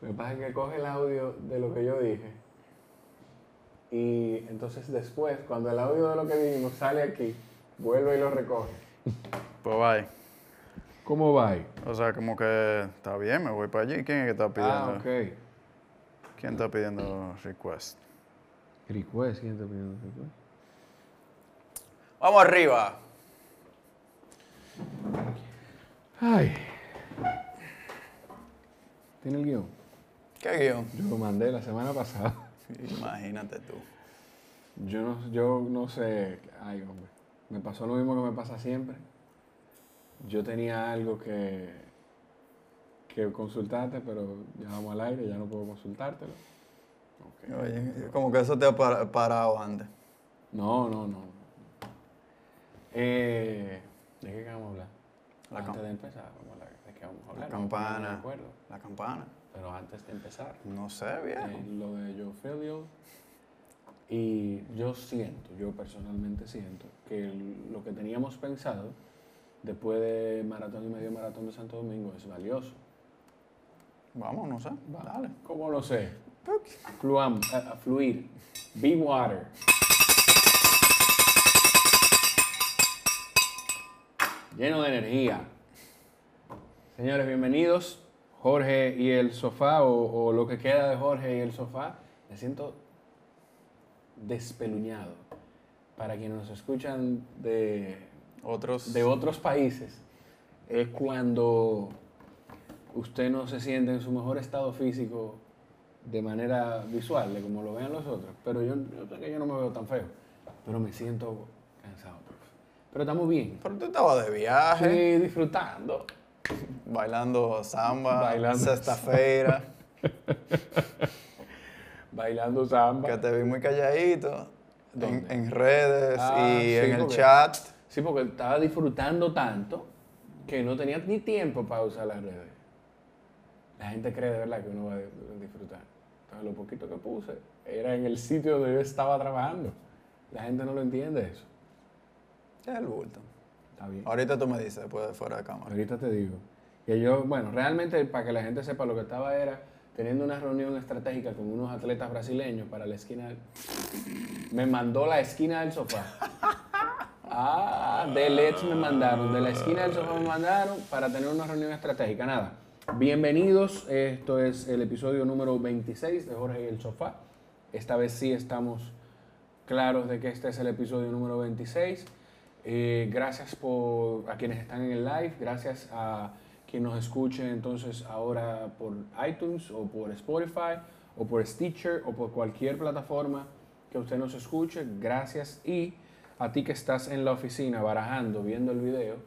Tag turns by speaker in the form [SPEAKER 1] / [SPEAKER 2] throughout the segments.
[SPEAKER 1] Lo que pasa es que coge el audio de lo que yo dije. Y entonces después, cuando el audio de lo que dijimos sale aquí, vuelve y lo recoge.
[SPEAKER 2] Pues bye.
[SPEAKER 1] ¿Cómo va ahí?
[SPEAKER 2] O sea, como que está bien, me voy para allí. ¿Quién es que está pidiendo?
[SPEAKER 1] Ah, ok.
[SPEAKER 2] ¿Quién está pidiendo request?
[SPEAKER 1] Request, ¿quién está pidiendo request?
[SPEAKER 2] Vamos arriba.
[SPEAKER 1] Ay. ¿Tiene el guion?
[SPEAKER 2] ¿Qué guion?
[SPEAKER 1] Yo lo mandé la semana pasada.
[SPEAKER 2] Imagínate tú.
[SPEAKER 1] Yo no, yo no sé. Ay, hombre. Me pasó lo mismo que me pasa siempre. Yo tenía algo que, que consultarte, pero ya vamos al aire, ya no puedo consultártelo.
[SPEAKER 2] Oye, como que eso te ha par- parado antes.
[SPEAKER 1] No, no, no. Eh, ¿De qué vamos a hablar?
[SPEAKER 2] La
[SPEAKER 1] antes de empezar, vamos a hablar. ¿De qué vamos a hablar?
[SPEAKER 2] La
[SPEAKER 1] No, no me
[SPEAKER 2] campana.
[SPEAKER 1] acuerdo.
[SPEAKER 2] La campana.
[SPEAKER 1] Pero antes de empezar,
[SPEAKER 2] No sé, viejo.
[SPEAKER 1] eh, lo de Joe Filio. Y yo siento, yo personalmente siento, que lo que teníamos pensado después de maratón y medio maratón de Santo Domingo es valioso.
[SPEAKER 2] Vamos, no sé. Dale.
[SPEAKER 1] ¿Cómo lo sé? Fluam, a fluir. Be water. Lleno de energía. Señores, bienvenidos. Jorge y el sofá, o, o lo que queda de Jorge y el sofá. Me siento despeluñado. Para quienes nos escuchan de,
[SPEAKER 2] Otros.
[SPEAKER 1] de otros países, es cuando usted no se siente en su mejor estado físico de manera visual, de como lo vean los otros. Pero yo, yo sé que yo no me veo tan feo, pero me siento cansado. Pero estamos bien.
[SPEAKER 2] Pero tú estabas de viaje,
[SPEAKER 1] Sí, disfrutando.
[SPEAKER 2] bailando samba,
[SPEAKER 1] Bailando
[SPEAKER 2] sexta-feira,
[SPEAKER 1] Bailando samba.
[SPEAKER 2] que te vi muy calladito en, redes
[SPEAKER 1] Ah,
[SPEAKER 2] y
[SPEAKER 1] sí,
[SPEAKER 2] en el chat.
[SPEAKER 1] Sí, porque estaba disfrutando tanto que no tenía ni tiempo para usar las redes. La gente cree de verdad que uno va a a disfrutar. Entonces, lo poquito que puse era en el sitio donde yo estaba trabajando. La gente no lo entiende eso.
[SPEAKER 2] Es el bulto.
[SPEAKER 1] Está bien.
[SPEAKER 2] Ahorita tú me dices después de fuera de cámara.
[SPEAKER 1] Ahorita te digo. Que yo, bueno, realmente para que la gente sepa lo que estaba era teniendo una reunión estratégica con unos atletas brasileños para la esquina. del- Me mandó la esquina del sofá. Ah, de Let's me mandaron, de la esquina del sofá me mandaron para tener una reunión estratégica. Nada. Bienvenidos, esto es el episodio número 26 de Jorge y el Sofá. Esta vez sí estamos claros de que este es el episodio número 26. Eh, gracias por, a quienes están en el live, gracias a quien nos escuche entonces ahora por iTunes o por Spotify o por Stitcher o por cualquier plataforma que usted nos escuche. Gracias y a ti que estás en la oficina barajando, viendo el video,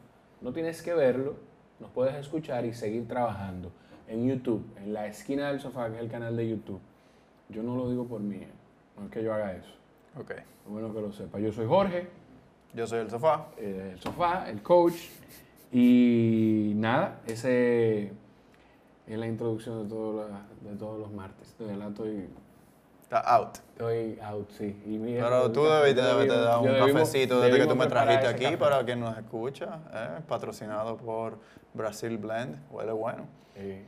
[SPEAKER 1] no tienes que verlo, nos puedes escuchar y seguir trabajando en YouTube, en la esquina del sofá, que es el canal de YouTube. Yo no lo digo por mí, eh, no es que yo haga eso.
[SPEAKER 2] Ok.
[SPEAKER 1] Bueno que lo sepa. Yo soy Jorge,
[SPEAKER 2] Yo soy el sofá.
[SPEAKER 1] eh, el sofá, el coach. Y nada, ese es la introducción de, todo la- de todos los martes. De verdad estoy,
[SPEAKER 2] Está out.
[SPEAKER 1] estoy out, sí. Y mira,
[SPEAKER 2] Pero tú debiste haberte dado un cafecito desde que tú me trajiste aquí
[SPEAKER 1] café.
[SPEAKER 2] para quien nos escucha. eh, patrocinado por Brasil Blend. Huele bueno.
[SPEAKER 1] Sí.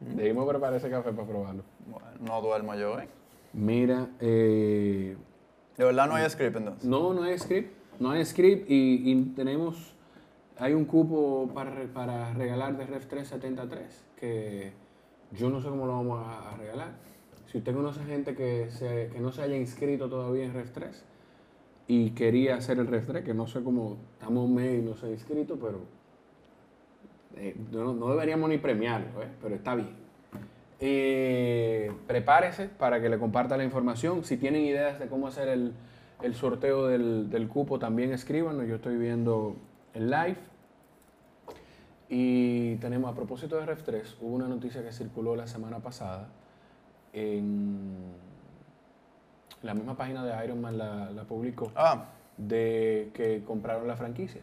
[SPEAKER 1] Debimos preparar ese café para probarlo.
[SPEAKER 2] Bueno, no duermo yo hoy.
[SPEAKER 1] Mira, eh,
[SPEAKER 2] De verdad no hay script entonces.
[SPEAKER 1] no, no hay script. No hay script y, tenemos, hay un cupo para, para regalar de Ref 373 que yo no sé cómo lo vamos a, regalar. Si usted conoce gente que, se, que no se haya inscrito todavía en Ref 3 y quería hacer el Ref 3, que no sé cómo, estamos mes y no se ha inscrito, pero eh, no, no deberíamos ni premiarlo, ¿eh? pero está bien. Eh, prepárese para que le comparta la información. Si tienen ideas de cómo hacer el, el sorteo del, del cupo, también escríbanos. Yo estoy viendo el live. Y tenemos, a propósito de Ref3, hubo una noticia que circuló la semana pasada en la misma página de Ironman la, la publicó
[SPEAKER 2] Ah,
[SPEAKER 1] de que compraron la franquicia.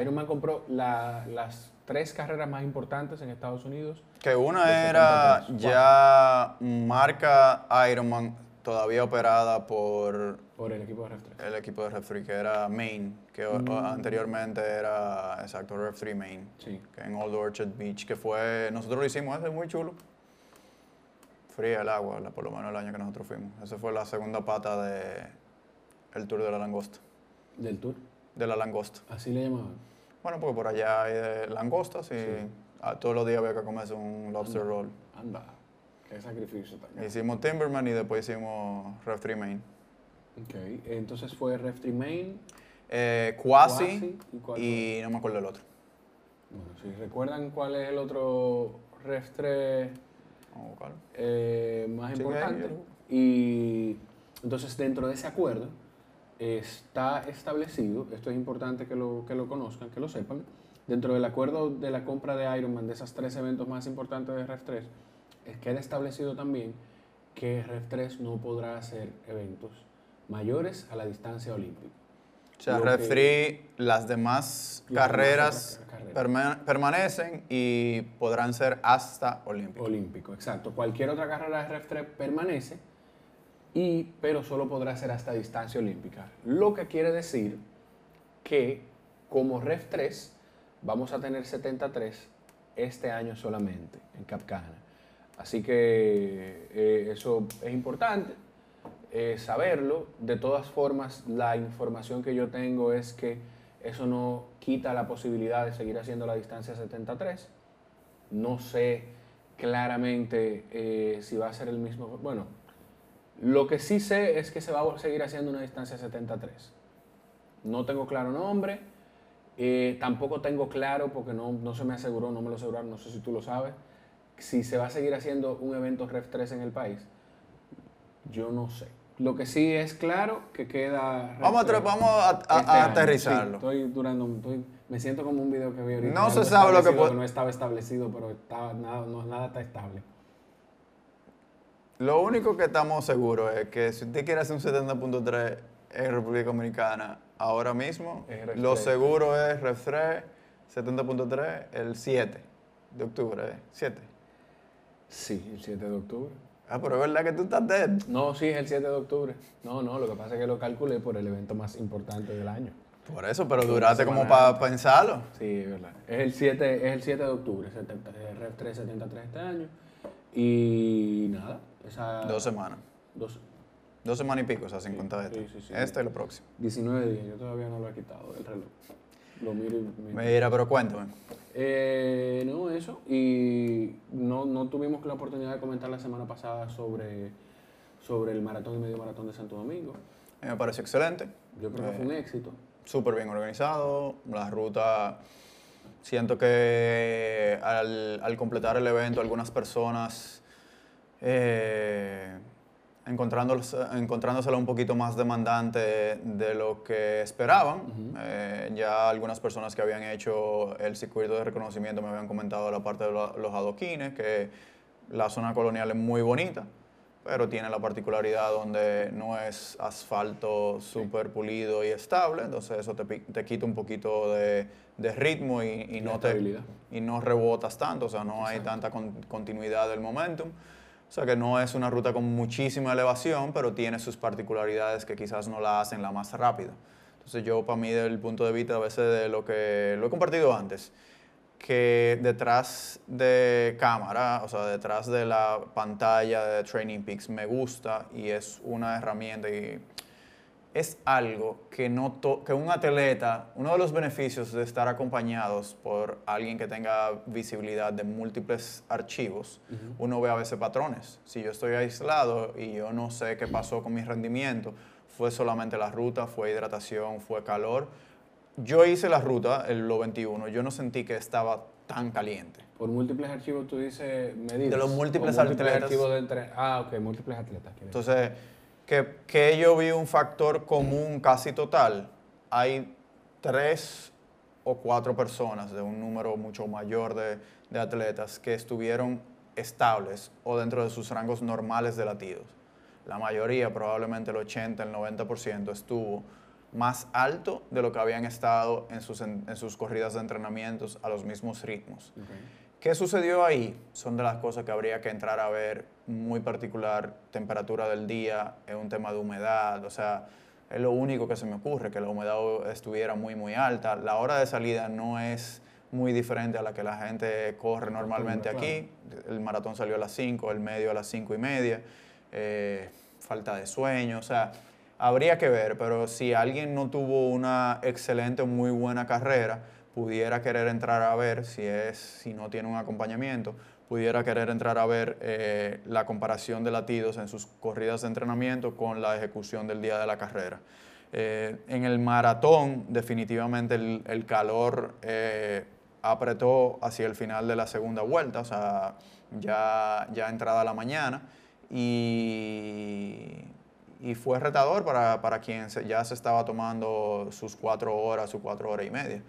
[SPEAKER 1] Ironman compró la- las tres carreras más importantes en Estados Unidos.
[SPEAKER 2] que una era
[SPEAKER 1] 73,
[SPEAKER 2] ya marca Ironman todavía operada por
[SPEAKER 1] Por el equipo de Ref 3.
[SPEAKER 2] el equipo de Ref3 que era Main, que o anteriormente era exacto Ref3 Main,
[SPEAKER 1] Sí.
[SPEAKER 2] que en Old Orchard Beach, que fue, nosotros lo hicimos, ese es muy chulo. fría el agua, la- por lo menos el año que nosotros fuimos. Esa fue la segunda pata de el tour de la langosta.
[SPEAKER 1] Del tour.
[SPEAKER 2] De la langosta.
[SPEAKER 1] Así le llamaban.
[SPEAKER 2] Bueno, porque por allá hay de langostas y
[SPEAKER 1] Sí.
[SPEAKER 2] ah, todos los días había que comerse un lobster roll.
[SPEAKER 1] Anda. Qué sacrificio también.
[SPEAKER 2] Hicimos Timberman y después hicimos Ref 3 Main.
[SPEAKER 1] Ok. Entonces fue Ref Main.
[SPEAKER 2] Eh, Quasi
[SPEAKER 1] Quasi, ¿y
[SPEAKER 2] no me acuerdo el otro.
[SPEAKER 1] Bueno, si recuerdan cuál es el otro Ref 3
[SPEAKER 2] Vamos a buscarlo.
[SPEAKER 1] eh, más importante. Y entonces dentro de ese acuerdo está establecido, esto es importante que lo, que lo conozcan, que lo sepan, dentro del acuerdo de la compra de Ironman, de esos tres eventos más importantes de Ref 3, es queda establecido también que Ref 3 no podrá hacer eventos mayores a la distancia olímpica.
[SPEAKER 2] O sea, Ref
[SPEAKER 1] que-
[SPEAKER 2] 3, las demás
[SPEAKER 1] Las
[SPEAKER 2] carreras permanecen y podrán ser hasta olímpicos.
[SPEAKER 1] Olímpico, exacto. Cualquier otra carrera de Ref 3 permanece, y, pero solo podrá ser hasta distancia olímpica. Lo que quiere decir que como Ref 3 vamos a tener 73 este año solamente en Capcana. Así que eh, eso es importante eh, saberlo. De todas formas, la información que yo tengo es que eso no quita la posibilidad de seguir haciendo la distancia 73. No sé claramente eh, si va a ser el mismo. Bueno, lo que sí sé es que se va a seguir haciendo una distancia 73. No tengo claro nombre. eh, tampoco tengo claro, porque no, no se me aseguró, no me lo aseguraron, no sé si tú lo sabes, si se va a seguir haciendo un evento Ref 3 en el país. Yo no sé. Lo que sí es claro que queda.
[SPEAKER 2] Vamos a, tra-
[SPEAKER 1] 3
[SPEAKER 2] vamos a, a-
[SPEAKER 1] este
[SPEAKER 2] a aterrizarlo.
[SPEAKER 1] Sí, estoy durando, estoy- me siento como un video que vi ahorita.
[SPEAKER 2] No se sabe lo que puede-
[SPEAKER 1] No estaba establecido, pero estaba, nada, no, nada está estable.
[SPEAKER 2] Lo único que estamos seguros es que si usted quiere hacer un 70.3 en República Dominicana ahora mismo, lo
[SPEAKER 1] 3.
[SPEAKER 2] seguro es Ref 3, 70.3, el 7 de octubre, ¿eh? 7.
[SPEAKER 1] Sí, el 7 de octubre.
[SPEAKER 2] Ah, pero es verdad que tú estás dead.
[SPEAKER 1] No, sí, es el 7 de octubre. No, no, lo que pasa es que lo calculé por el evento más importante del año.
[SPEAKER 2] Por eso, pero duraste como para pensarlo.
[SPEAKER 1] Sí, es verdad. Es el 7, es el 7 de octubre, 70, eh, Ref 3 73 este año. Y nada, esa...
[SPEAKER 2] Dos semanas.
[SPEAKER 1] Dos,
[SPEAKER 2] Dos semanas y pico, o sea, sin contar
[SPEAKER 1] sí,
[SPEAKER 2] este.
[SPEAKER 1] sí, sí.
[SPEAKER 2] Este y lo próximo.
[SPEAKER 1] 19 días, yo todavía no lo he quitado del reloj. Lo miro y... miro.
[SPEAKER 2] Mira, pero cuéntame.
[SPEAKER 1] Eh, no, eso. Y no, no tuvimos la oportunidad de comentar la semana pasada sobre, sobre el maratón y medio maratón de Santo Domingo.
[SPEAKER 2] A mí me pareció excelente.
[SPEAKER 1] Yo creo que fue un éxito.
[SPEAKER 2] súper bien organizado. La ruta, siento que al, al completar el evento, algunas personas eh, encontrándosela un poquito más demandante de lo que esperaban. Eh, ya algunas personas que habían hecho el circuito de reconocimiento me habían comentado la parte de lo- los adoquines, que la zona colonial es muy bonita pero tiene la particularidad donde no es asfalto súper pulido y estable, entonces eso te, te quita un poquito de, de ritmo y, y no te, y no rebotas tanto, o sea, no hay tanta con- continuidad del momentum. O sea que no es una ruta con muchísima elevación, pero tiene sus particularidades que quizás no la hacen la más rápida. Entonces yo, para mí, desde el punto de vista a veces de lo que lo he compartido antes, que detrás de cámara, o sea, detrás de la pantalla de Training Peaks me gusta y es una herramienta y es algo que, no to- que un atleta, uno de los beneficios de estar acompañados por alguien que tenga visibilidad de múltiples archivos, uno ve a veces patrones. Si yo estoy aislado y yo no sé qué pasó con mi rendimiento, fue solamente la ruta, fue hidratación, fue calor. Yo hice la ruta, el lo 21, yo no sentí que estaba tan caliente.
[SPEAKER 1] Por múltiples archivos tú dices medidas.
[SPEAKER 2] De los múltiples atletas.
[SPEAKER 1] archivos de entre... Ah, ok, múltiples atletas.
[SPEAKER 2] Entonces, que, que yo vi un factor común casi total. Hay tres o cuatro personas de un número mucho mayor de, de atletas que estuvieron estables o dentro de sus rangos normales de latidos. La mayoría, probablemente el 80, el 90%, estuvo más alto de lo que habían estado en sus, en- sus corridas de entrenamientos a los mismos ritmos. ¿Qué sucedió ahí? Son de las cosas que habría que entrar a ver muy particular. Temperatura del día, es un tema de humedad, o sea, es lo único que se me ocurre, que la humedad estuviera muy, muy alta. La hora de salida no es muy diferente a la que la gente corre normalmente aquí. El maratón salió a las 5, el medio a las 5 y media, eh, falta de sueño, o sea, habría que ver, pero si alguien no tuvo una excelente o muy buena carrera, pudiera querer entrar a ver, si, es, si no tiene un acompañamiento, pudiera querer entrar a ver eh, la comparación de latidos en sus corridas de entrenamiento con la ejecución del día de la carrera. Eh, en el maratón, definitivamente el, calor eh, apretó hacia el final de la segunda vuelta, o sea, ya, ya entrada la mañana, y, y fue retador para, para quien ya se estaba tomando sus cuatro horas, sus cuatro horas y media.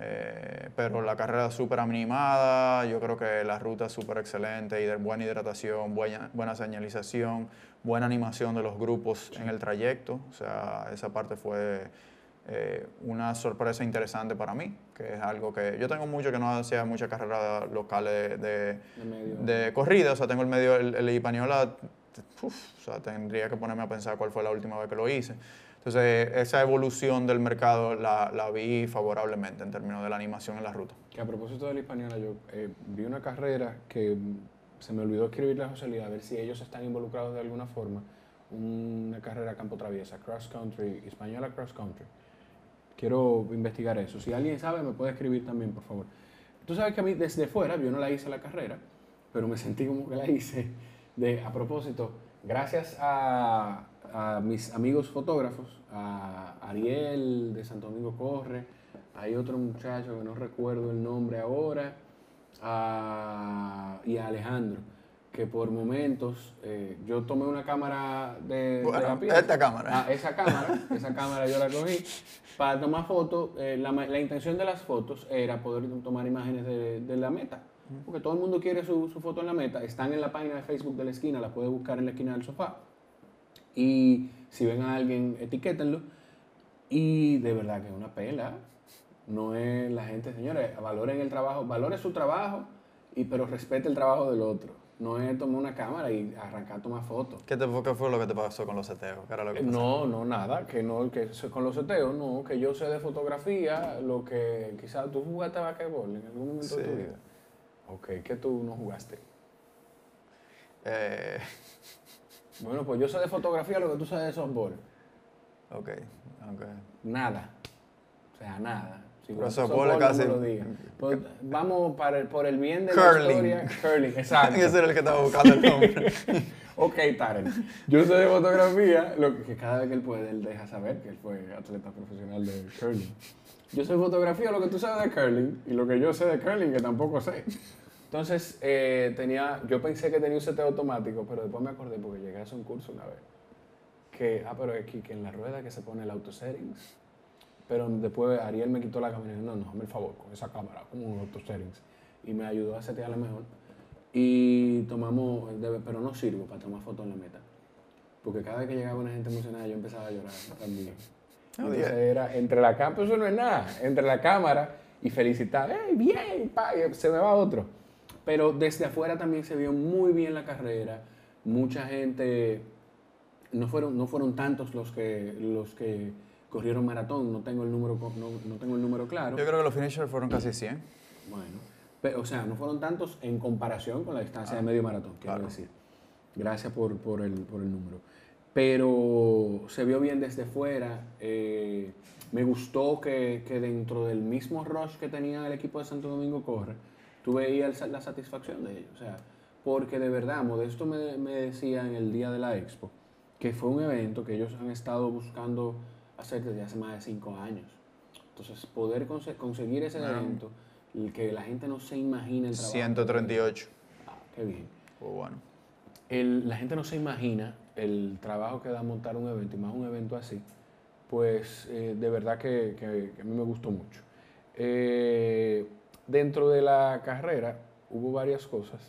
[SPEAKER 2] Eh, pero la carrera súper animada, yo creo que la ruta es súper excelente, y de buena hidratación, buena, buena señalización, buena animación de los grupos en el trayecto. O sea, esa parte fue eh, una sorpresa interesante para mí, que es algo que yo tengo mucho que no hacía muchas carreras locales de, de, corrida, o sea, tengo el medio, el, el Hispaniola, o sea, tendría que ponerme a pensar cuál fue la última vez que lo hice. Entonces, esa evolución del mercado la, la, vi favorablemente en términos de la animación en la ruta.
[SPEAKER 1] Que a propósito de la hispaniola, yo eh, vi una carrera que se me olvidó escribirle a José Lía a ver si ellos están involucrados de alguna forma. Una carrera campo traviesa, cross country, española cross country. Quiero investigar eso. Si alguien sabe, me puede escribir también, por favor. Tú sabes que a mí desde fuera, yo no la hice la carrera, pero me sentí como que la hice. De, a propósito, gracias a, a mis amigos fotógrafos, a Ariel de Santo Domingo Corre, hay otro muchacho que no recuerdo el nombre ahora, y a Alejandro, que por momentos eh, yo tomé una cámara de,
[SPEAKER 2] la Esta cámara.
[SPEAKER 1] Ah, esa cámara, esa cámara yo la cogí para tomar fotos. Eh, la, la, intención de las fotos era poder tomar imágenes de, de la meta. Porque todo el mundo quiere su, su, foto en la meta. Están en la página de Facebook de la esquina, la puede buscar en la esquina del sofá. Y si ven a alguien, etiquétenlo. Y de verdad que es una pela. No es la gente, señores, valoren el trabajo, valoren su trabajo, y, pero respete el trabajo del otro. No es tomar una cámara y arrancar a tomar fotos.
[SPEAKER 2] ¿Qué, te, fue lo que te pasó con los seteos?
[SPEAKER 1] no, no, nada. Que no, que con los seteos, no. Que yo sé de fotografía, lo que quizás tú jugaste a basquetbol en algún momento de tu vida. Ok, ¿qué tú no jugaste? Eh, bueno, pues yo sé de fotografía lo que tú sabes de softball.
[SPEAKER 2] Ok, ok.
[SPEAKER 1] Nada. O sea, nada.
[SPEAKER 2] Si Pero softball casi.
[SPEAKER 1] Pues, vamos para el, por el bien de
[SPEAKER 2] la
[SPEAKER 1] historia. Curling, exacto.
[SPEAKER 2] Ese era el que estaba buscando el nombre.
[SPEAKER 1] ok, Taren. Yo sé de fotografía, lo que cada vez que él puede, él deja saber que él fue atleta profesional de curling. Yo sé de fotografía, lo que tú sabes de curling, y lo que yo sé de curling, que tampoco sé. Entonces, eh, tenía, yo pensé que tenía un seteo automático, pero después me acordé porque llegué a hacer un curso una vez. Que, ah, pero aquí, que en la rueda que se pone el auto settings. Pero después Ariel me quitó la cámara y dijo, no, no, hazme el favor con esa cámara, como un auto settings. Y me ayudó a setearla mejor. Y tomamos, pero no sirvo para tomar fotos en la meta. Porque cada vez que llegaba una gente emocionada yo empezaba a llorar también. Oh, Entonces era entre la cámara, eso no es nada, entre la cámara y felicitar, ¡hey, bien! Pa! se me va otro. Pero desde afuera también se vio muy bien la carrera. Mucha gente, no fueron, no fueron tantos los que, los que corrieron maratón, no tengo el número, no, tengo el número claro.
[SPEAKER 2] Yo creo que los finishers fueron casi 100.
[SPEAKER 1] Bueno, pero, o sea, no fueron tantos en comparación con la distancia de ah, medio maratón, quiero decir. Gracias por, por, el, por, el, número. Pero se vio bien desde fuera. Eh, me gustó que, que, dentro del mismo rush que tenía el equipo de Santo Domingo Corre, tú veías la satisfacción de ellos. O sea, porque de verdad, Modesto me, me, decía en el día de la expo que fue un evento que ellos han estado buscando hacer desde hace más de cinco años. Entonces, poder conseguir ese evento, el que la gente no se imagina el
[SPEAKER 2] trabajo. 138.
[SPEAKER 1] Ah, qué bien.
[SPEAKER 2] Pues bueno.
[SPEAKER 1] El, la gente no se imagina el trabajo que da montar un evento, y más un evento así, pues eh, de verdad que, que, que, a mí me gustó mucho. Eh, Dentro de la carrera hubo varias cosas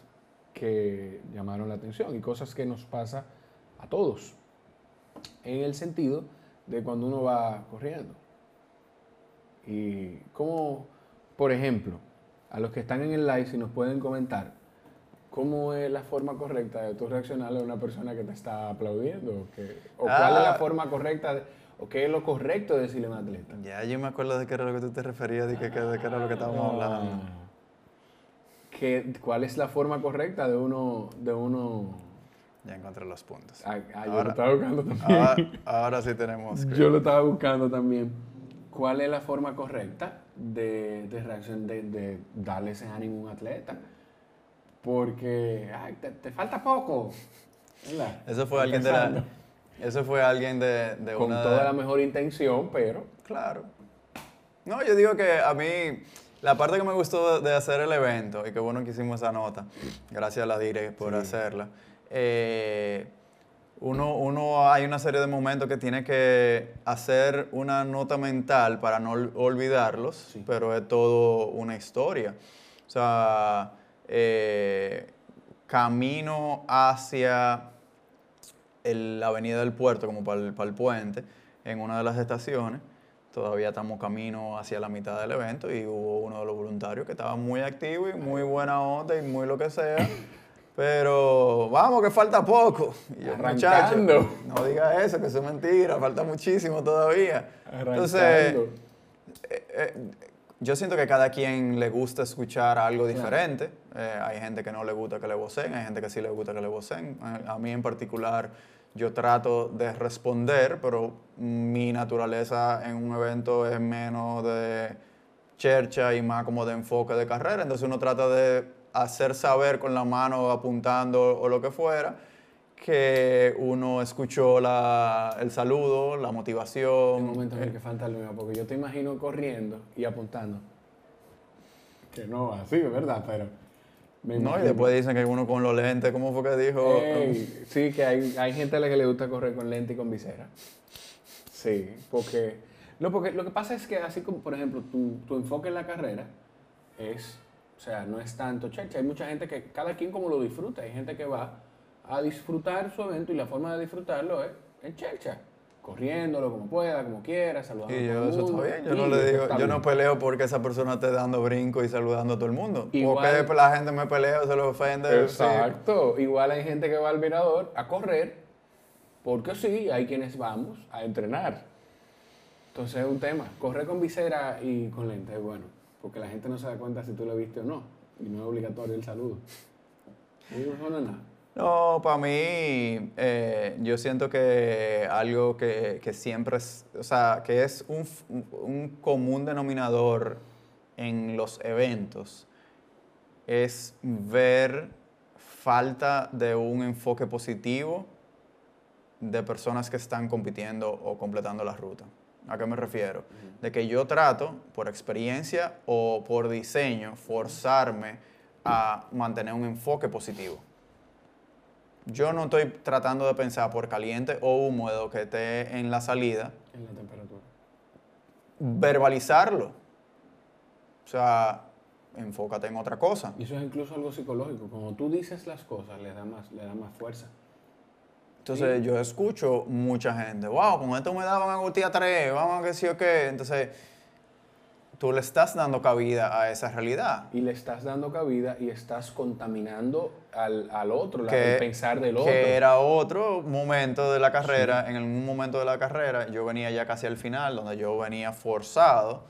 [SPEAKER 1] que llamaron la atención y cosas que nos pasa a todos, en el sentido de cuando uno va corriendo. Y como, por ejemplo, a los que están en el live, si nos pueden comentar, ¿cómo es la forma correcta de tú reaccionar a una persona que te está aplaudiendo? ¿O, cuál es la ah. forma correcta? ¿O qué es lo correcto de decirle a un atleta?
[SPEAKER 2] Ya yo me acuerdo de qué era lo que tú te referías, de, qué, de qué era lo que estábamos hablando.
[SPEAKER 1] Ah. ¿Qué- ¿Cuál es la forma correcta de uno... De uno...
[SPEAKER 2] Ya encontré los puntos.
[SPEAKER 1] Ah, ah, yo
[SPEAKER 2] Ahora-
[SPEAKER 1] lo estaba buscando también.
[SPEAKER 2] Ahora, ahora sí tenemos.
[SPEAKER 1] Yo lo estaba buscando también. ¿Cuál es la forma correcta de, de reacción, de, de darle ese ánimo a un atleta? Porque ay, te, te falta poco. ¿verdad?
[SPEAKER 2] Eso fue alguien de la. Eso fue alguien de, de
[SPEAKER 1] Con
[SPEAKER 2] una.
[SPEAKER 1] toda la mejor intención, pero
[SPEAKER 2] Claro. No, yo digo que a mí, la parte que me gustó de hacer el evento, y qué bueno que hicimos esa nota, gracias a la Dire por hacerla, eh, uno, uno hay una serie de momentos que tiene que hacer una nota mental para no ol- olvidarlos,
[SPEAKER 1] Sí.
[SPEAKER 2] pero es todo una historia. O sea, eh, camino hacia el- la avenida del puerto, como para el, para el puente, en una de las estaciones. Todavía estamos camino hacia la mitad del evento y hubo uno de los voluntarios que estaba muy activo y muy buena onda y muy lo que sea. Pero vamos, que falta poco. Y yo, muchacho, no diga eso, que eso es mentira, falta muchísimo todavía. Entonces,
[SPEAKER 1] arrancando.
[SPEAKER 2] eh, eh, yo siento que cada quien le gusta escuchar algo diferente. Eh, hay gente que no le gusta que le vocen, hay gente que sí le gusta que le vocen. A mí en particular, yo trato de responder, pero mi naturaleza en un evento es menos de chercha y más como de enfoque de carrera. Entonces uno trata de hacer saber con la mano apuntando o lo que fuera que uno escuchó la- el saludo, la motivación.
[SPEAKER 1] Hay momentos en el que falta el mío, porque yo te imagino corriendo y apuntando. Que no así, ¿verdad? Pero.
[SPEAKER 2] No, y después dicen que uno con los lentes, ¿cómo fue que dijo?
[SPEAKER 1] Ey, sí, que hay, hay gente a la que le gusta correr con lente y con visera. Sí, porque lo, porque lo que pasa es que así como, por ejemplo, tu, tu enfoque en la carrera es, o sea, no es tanto checha. Hay mucha gente que cada quien como lo disfruta. Hay gente que va a disfrutar su evento y la forma de disfrutarlo es en checha. Corriéndolo como pueda, como quiera, saludando
[SPEAKER 2] Y
[SPEAKER 1] a todo
[SPEAKER 2] yo,
[SPEAKER 1] el
[SPEAKER 2] eso está
[SPEAKER 1] mundo.
[SPEAKER 2] bien. Yo no le digo, yo no peleo porque esa persona esté dando brinco y saludando a todo el mundo.
[SPEAKER 1] Igual-
[SPEAKER 2] Porque la gente me pelea se le ofende. sí.
[SPEAKER 1] Exacto. Igual hay gente que va al mirador a correr, porque sí, hay quienes vamos a entrenar. Entonces es un tema. Correr con visera y con lente es bueno, porque la gente no se da cuenta si tú lo viste o no. Y no es obligatorio el saludo. No, no, nada.
[SPEAKER 2] No, para mí, eh, yo siento que algo que, que siempre es, o sea, que es un, un común denominador en los eventos, es ver falta de un enfoque positivo de personas que están compitiendo o completando la ruta. ¿A qué me refiero? De que yo trato, por experiencia o por diseño, forzarme a mantener un enfoque positivo. Yo no estoy tratando de pensar por caliente o húmedo que esté en la salida,
[SPEAKER 1] En la temperatura.
[SPEAKER 2] verbalizarlo. O sea, enfócate en otra cosa.
[SPEAKER 1] Y eso es incluso algo psicológico. Cuando tú dices las cosas, le da más, le da más fuerza.
[SPEAKER 2] Entonces yo escucho mucha gente, wow, con esto me daban angustia 3, vamos a que sí o qué. Entonces, tú le estás dando cabida a esa realidad.
[SPEAKER 1] Y le estás dando cabida y estás contaminando al, al otro,
[SPEAKER 2] que,
[SPEAKER 1] el pensar del otro.
[SPEAKER 2] que era otro momento de la carrera, en algún momento de la carrera, yo venía ya casi al final, donde yo venía forzado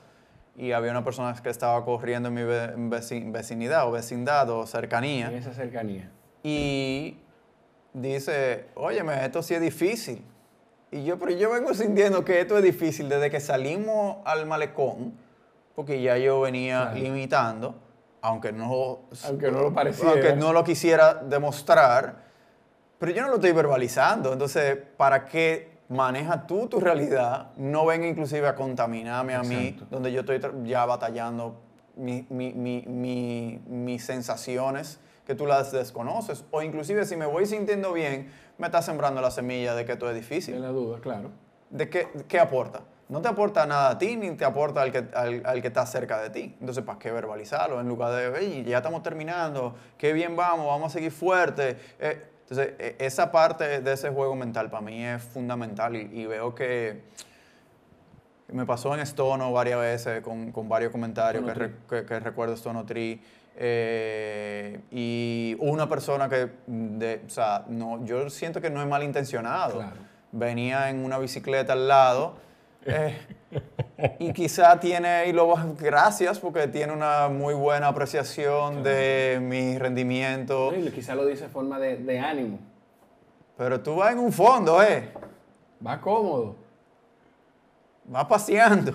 [SPEAKER 2] y había una persona que estaba corriendo en mi ve- veci- vecinidad o vecindad o
[SPEAKER 1] en
[SPEAKER 2] cercanía
[SPEAKER 1] esa cercanía.
[SPEAKER 2] y dice, óyeme, esto sí es difícil. Y yo, pero yo vengo sintiendo que esto es difícil desde que salimos al malecón, porque ya yo venía
[SPEAKER 1] Claro.
[SPEAKER 2] limitando, aunque no,
[SPEAKER 1] Aunque no lo pareciera.
[SPEAKER 2] aunque no lo quisiera demostrar, pero yo no lo estoy verbalizando. Entonces, ¿para qué maneja tú tu realidad? No venga inclusive a contaminarme a mí,
[SPEAKER 1] Exacto.
[SPEAKER 2] donde yo estoy ya batallando mi- mi- mi- mi- mis sensaciones que tú las desconoces. O inclusive si me voy sintiendo bien, me está sembrando la semilla de que esto es difícil.
[SPEAKER 1] De la duda, claro.
[SPEAKER 2] ¿De qué, qué aporta? No te aporta nada a ti ni te aporta al que, al, al que está cerca de ti. Entonces, ¿para qué verbalizarlo? En lugar de, "Ey, ya estamos terminando, qué bien vamos, vamos a seguir fuerte. Eh, entonces, e- esa parte de ese juego mental para mí es fundamental y, y veo que me pasó en Stono varias veces con, con varios comentarios que,
[SPEAKER 1] Stono
[SPEAKER 2] re- que, que recuerdo Stono Tree. eh, y una persona que, de, o sea, no, yo siento que no es malintencionado.
[SPEAKER 1] Claro.
[SPEAKER 2] venía en una bicicleta al lado. Eh, y quizá tiene, y lo gracias porque tiene una muy buena apreciación de mi rendimiento.
[SPEAKER 1] Y Quizá lo dice en forma de, de ánimo.
[SPEAKER 2] Pero tú vas en un fondo, ¿eh?
[SPEAKER 1] Va cómodo.
[SPEAKER 2] Vas paseando.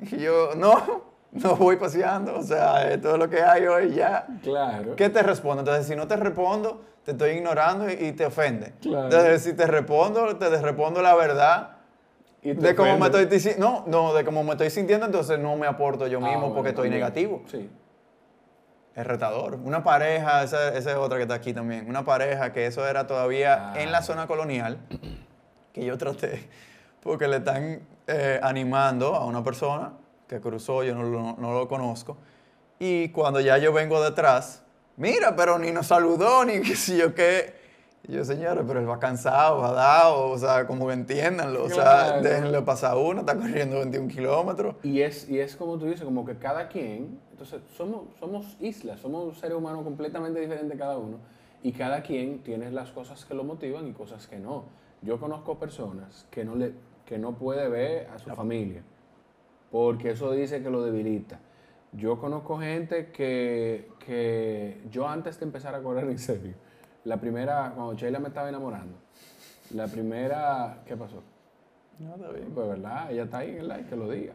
[SPEAKER 2] Y yo, no, no voy paseando. O sea, es lo que hay hoy ya.
[SPEAKER 1] Claro.
[SPEAKER 2] ¿Qué te respondo? Entonces, si no te respondo, te estoy ignorando y, y te ofende.
[SPEAKER 1] Claro.
[SPEAKER 2] Entonces, si te respondo, te respondo la verdad de cómo me estoy no, no, de cómo me estoy sintiendo, entonces no me aporto yo
[SPEAKER 1] Ah,
[SPEAKER 2] mismo
[SPEAKER 1] bueno,
[SPEAKER 2] porque estoy
[SPEAKER 1] también.
[SPEAKER 2] negativo.
[SPEAKER 1] Sí.
[SPEAKER 2] Es retador. Una pareja, esa, esa es otra que está aquí también. Una pareja que eso era todavía
[SPEAKER 1] Ah.
[SPEAKER 2] en la zona colonial, que yo traté, porque le están eh, animando a una persona que cruzó, yo no lo, no lo conozco, y cuando ya yo vengo detrás, mira, pero ni nos saludó, ni qué sé yo qué. Y yo, señores, pero él va cansado, va dado, o sea, como que entiéndanlo, o sea,
[SPEAKER 1] Claro.
[SPEAKER 2] déjenle pasar uno, está corriendo 21 kilómetros.
[SPEAKER 1] Y es, y es como tú dices, como que cada quien, entonces somos, somos islas, somos seres humanos completamente diferentes cada uno, y cada quien tiene las cosas que lo motivan y cosas que no. Yo conozco personas que no, le, que no puede ver a su familia, porque eso dice que lo debilita. Yo conozco gente que, que yo antes de empezar a correr en serio, la primera, cuando Sheila me estaba enamorando, la primera, ¿qué pasó?
[SPEAKER 2] No, está bien.
[SPEAKER 1] Pues verdad, ella está ahí en el live, que lo diga.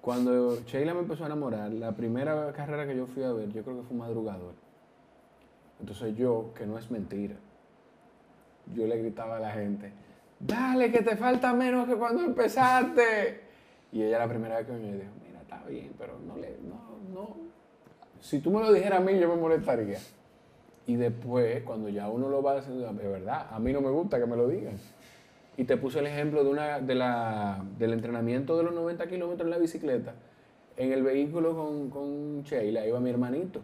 [SPEAKER 1] Cuando Sheila me empezó a enamorar, la primera carrera que yo fui a ver, yo creo que fue madrugador. Entonces yo, que no es mentira, yo le gritaba a la gente, dale, que te falta menos que cuando empezaste. Y ella la primera vez que me dijo, mira, está bien, pero no le, no, no. Si tú me lo dijeras a mí, yo me molestaría. Y después, cuando ya uno lo va haciendo, de verdad, a mí no me gusta que me lo digan. Y te puse el ejemplo de una, de la, del entrenamiento de los 90 kilómetros en la bicicleta. En el vehículo con, con Sheila iba mi hermanito.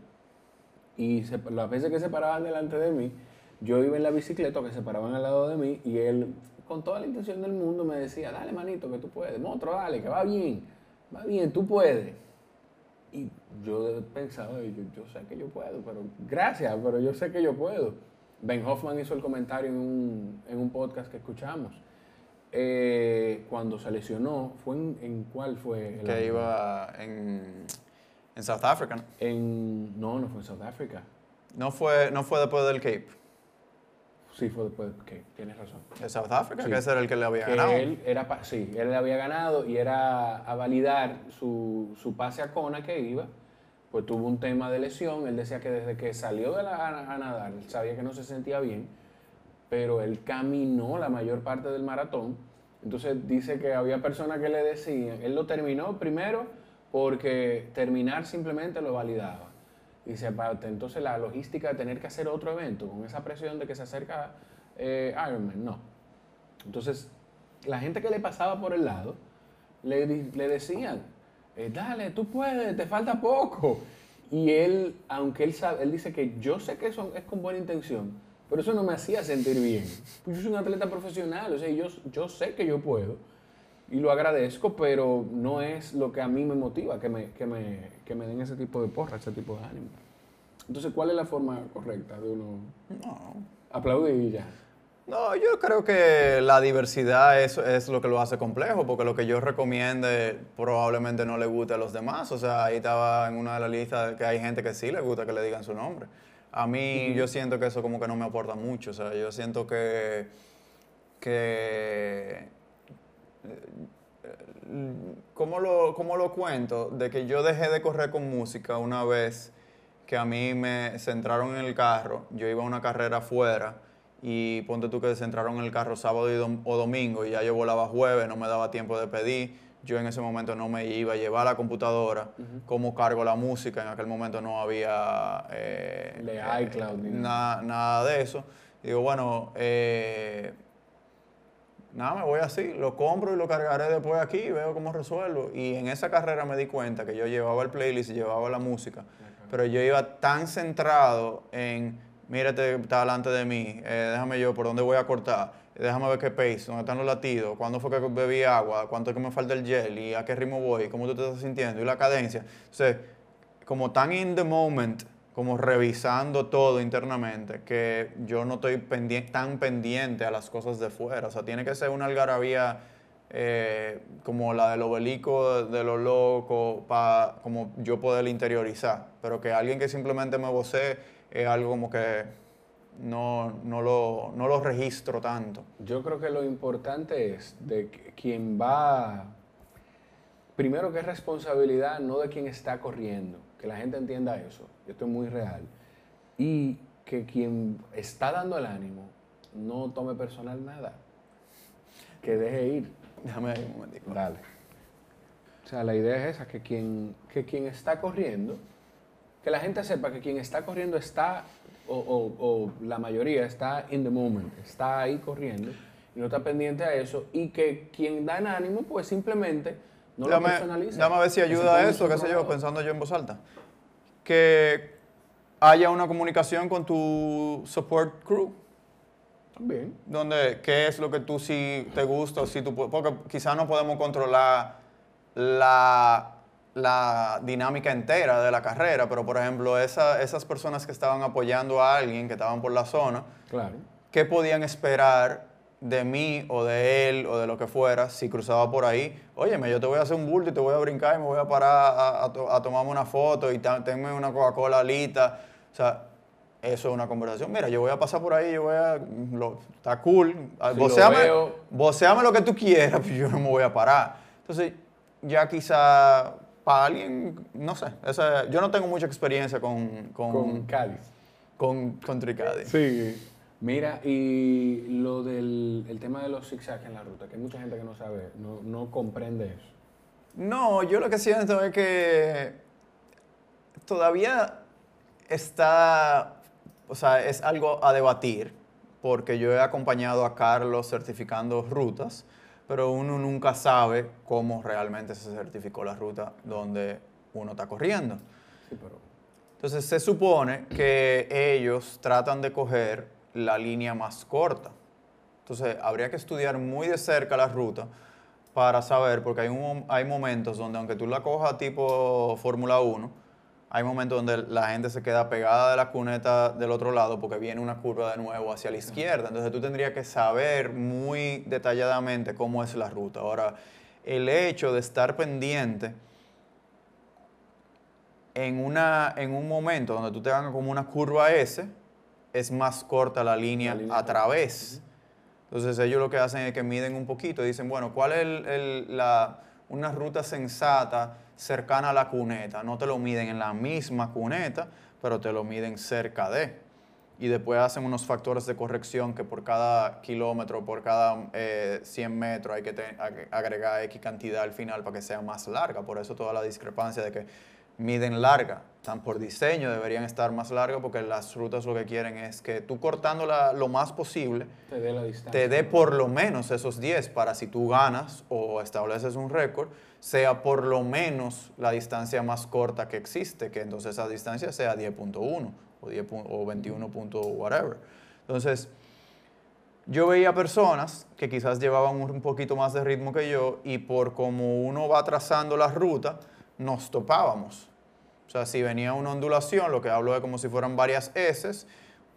[SPEAKER 1] Y las veces que se paraban delante de mí, yo iba en la bicicleta que se paraban al lado de mí y él, con toda la intención del mundo, me decía, dale manito, que tú puedes, monstruo, dale, que va bien, va bien, tú puedes. Y yo pensaba, yo, yo sé que yo puedo, pero gracias, pero yo sé que yo puedo. Ben Hoffman hizo el comentario en un, en un podcast que escuchamos. Eh, cuando se lesionó, ¿fue en, en cuál fue? el
[SPEAKER 2] Que
[SPEAKER 1] año?
[SPEAKER 2] iba en, en South Africa. ¿no?
[SPEAKER 1] En, no, no fue en South Africa.
[SPEAKER 2] No fue, no fue después del Cape,
[SPEAKER 1] Sí, fue después. Ok, tienes razón.
[SPEAKER 2] de South Africa,
[SPEAKER 1] Sí.
[SPEAKER 2] que ese era el que le había
[SPEAKER 1] que
[SPEAKER 2] ganado.
[SPEAKER 1] él era, sí, él había ganado y era a validar su, su pase a Kona que iba, pues tuvo un tema de lesión, él decía que desde que salió de la, a, a nadar, él sabía que no se sentía bien, pero él caminó la mayor parte del maratón, entonces dice que había personas que le decían, él lo terminó primero porque terminar simplemente lo validaba. Dice, aparte, entonces la logística de tener que hacer otro evento con esa presión de que se acerca eh, Ironman, no. Entonces, la gente que le pasaba por el lado le, le decían, eh, dale, tú puedes, te falta poco. Y él, aunque él sabe, él dice que yo sé que eso es con buena intención, pero eso no me hacía sentir bien. Pues yo soy un atleta profesional, o sea, yo, yo sé que yo puedo y lo agradezco, pero no es lo que a mí me motiva, que me, que me, que me den ese tipo de porra, ese tipo de ánimo. Entonces, ¿cuál es la forma correcta de uno
[SPEAKER 2] No.
[SPEAKER 1] aplaudir y ya?
[SPEAKER 2] No, yo creo que la diversidad es, es lo que lo hace complejo, porque lo que yo recomiende probablemente no le guste a los demás. O sea, ahí estaba en una de las listas que hay gente que sí le gusta que le digan su nombre. A mí yo siento que eso como que no me aporta mucho. O sea, yo siento que, que ¿cómo lo, ¿cómo lo cuento? De que yo dejé de correr con música una vez que a mí me centraron en el carro, yo iba a una carrera afuera y ponte tú que se centraron en el carro sábado y dom- o domingo y ya yo volaba jueves, no me daba tiempo de pedir, yo en ese momento no me iba a llevar la computadora, cómo cargo la música, en aquel momento no había eh,
[SPEAKER 1] De
[SPEAKER 2] eh,
[SPEAKER 1] iCloud ni
[SPEAKER 2] na- nada de eso. Digo, bueno, eh, Nada, me voy así, lo compro y lo cargaré después aquí y veo cómo resuelvo. Y en esa carrera me di cuenta que yo llevaba el playlist y llevaba la música, pero yo iba tan centrado en, mírate, está delante de mí, eh, déjame yo por dónde voy a cortar, déjame ver qué pace, dónde están los latidos, cuándo fue que bebí agua, cuánto es que me falta el gel y a qué ritmo voy, cómo tú te estás sintiendo y la cadencia. Entonces, como tan in the moment como revisando todo internamente, que yo no estoy tan pendiente a las cosas de fuera. O sea, tiene que ser una algarabía eh, como la del obelisco de los locos, para como yo poder interiorizar. Pero que alguien que simplemente me vocee es algo como que no, no, lo, no lo registro tanto.
[SPEAKER 1] Yo creo que lo importante es de quien va, primero que es responsabilidad no de quien está corriendo, que la gente entienda eso, esto es muy real, y que quien está dando el ánimo no tome personal nada, que deje ir.
[SPEAKER 2] Déjame ahí un momentico.
[SPEAKER 1] Dale. O sea, la idea es esa, que quien, que quien está corriendo, que la gente sepa que quien está corriendo está, o, la mayoría está in the moment, está ahí corriendo y no está pendiente a eso, y que quien da ánimo, pues simplemente no lo personaliza.
[SPEAKER 2] Dame a ver si ayuda a eso, qué sé yo, pensando yo en voz alta. Que haya una comunicación con tu support crew
[SPEAKER 1] también.
[SPEAKER 2] Donde, ¿qué es lo que tú sí te gusta? O si tú, porque quizás no podemos controlar la, la, dinámica entera de la carrera, pero por ejemplo, esa, esas personas que estaban apoyando a alguien, que estaban por la zona,
[SPEAKER 1] claro.
[SPEAKER 2] ¿qué podían esperar de mí o de él o de lo que fuera si cruzaba por ahí? Óyeme, yo te voy a hacer un bulto y te voy a brincar y me voy a parar a, a, tomarme una foto y tenme una Coca-Cola alita. O sea, eso es una conversación. Mira, yo voy a pasar por ahí, yo voy a. está cool. Si voceame, lo, que tú quieras, pues yo no me voy a parar. Entonces, ya quizá para alguien, no sé. yo no tengo mucha experiencia con.
[SPEAKER 1] Con, con Cádiz.
[SPEAKER 2] Con Country Cádiz.
[SPEAKER 1] Sí. Mira, y lo del el tema de los zigzags en la ruta, que hay mucha gente que no sabe, no, no comprende eso.
[SPEAKER 2] No, yo lo que siento es que todavía está o sea, es algo a debatir, porque yo he acompañado a Carlos certificando rutas, pero uno nunca sabe cómo realmente se certificó la ruta donde uno está corriendo. Entonces se supone que ellos tratan de coger la línea más corta. Entonces habría que estudiar muy de cerca la ruta para saber, porque hay, hay momentos donde aunque tú la cojas tipo Fórmula 1, hay momentos donde la gente se queda pegada de la cuneta del otro lado porque viene una curva de nuevo hacia la izquierda. Entonces tú tendrías que saber muy detalladamente cómo es la ruta. Ahora, el hecho de estar pendiente en, una, en un momento donde tú te hagas como una curva S, es más corta la línea, a través. Entonces ellos lo que hacen es que miden un poquito y dicen, bueno, ¿cuál es la, una ruta sensata cercana a la cuneta. No te lo miden en la misma cuneta, pero te lo miden cerca de. Y después hacen unos factores de corrección que por cada kilómetro, por cada 100 eh, metros hay que agregar X cantidad al final para que sea más larga. Por eso toda la discrepancia de que miden larga. Están por diseño, deberían estar más largas porque las rutas lo que quieren es que tú cortándola lo más posible,
[SPEAKER 1] te dé, la distancia.
[SPEAKER 2] te dé por lo menos esos 10 para si tú ganas o estableces un récord, sea por lo menos la distancia más corta que existe, que entonces esa distancia sea 10.1 o, 10 o 21. whatever. Entonces, yo veía personas que quizás llevaban un poquito más de ritmo que yo y por como uno va trazando la ruta, nos topábamos. O sea, si venía una ondulación, lo que hablo es como si fueran varias S,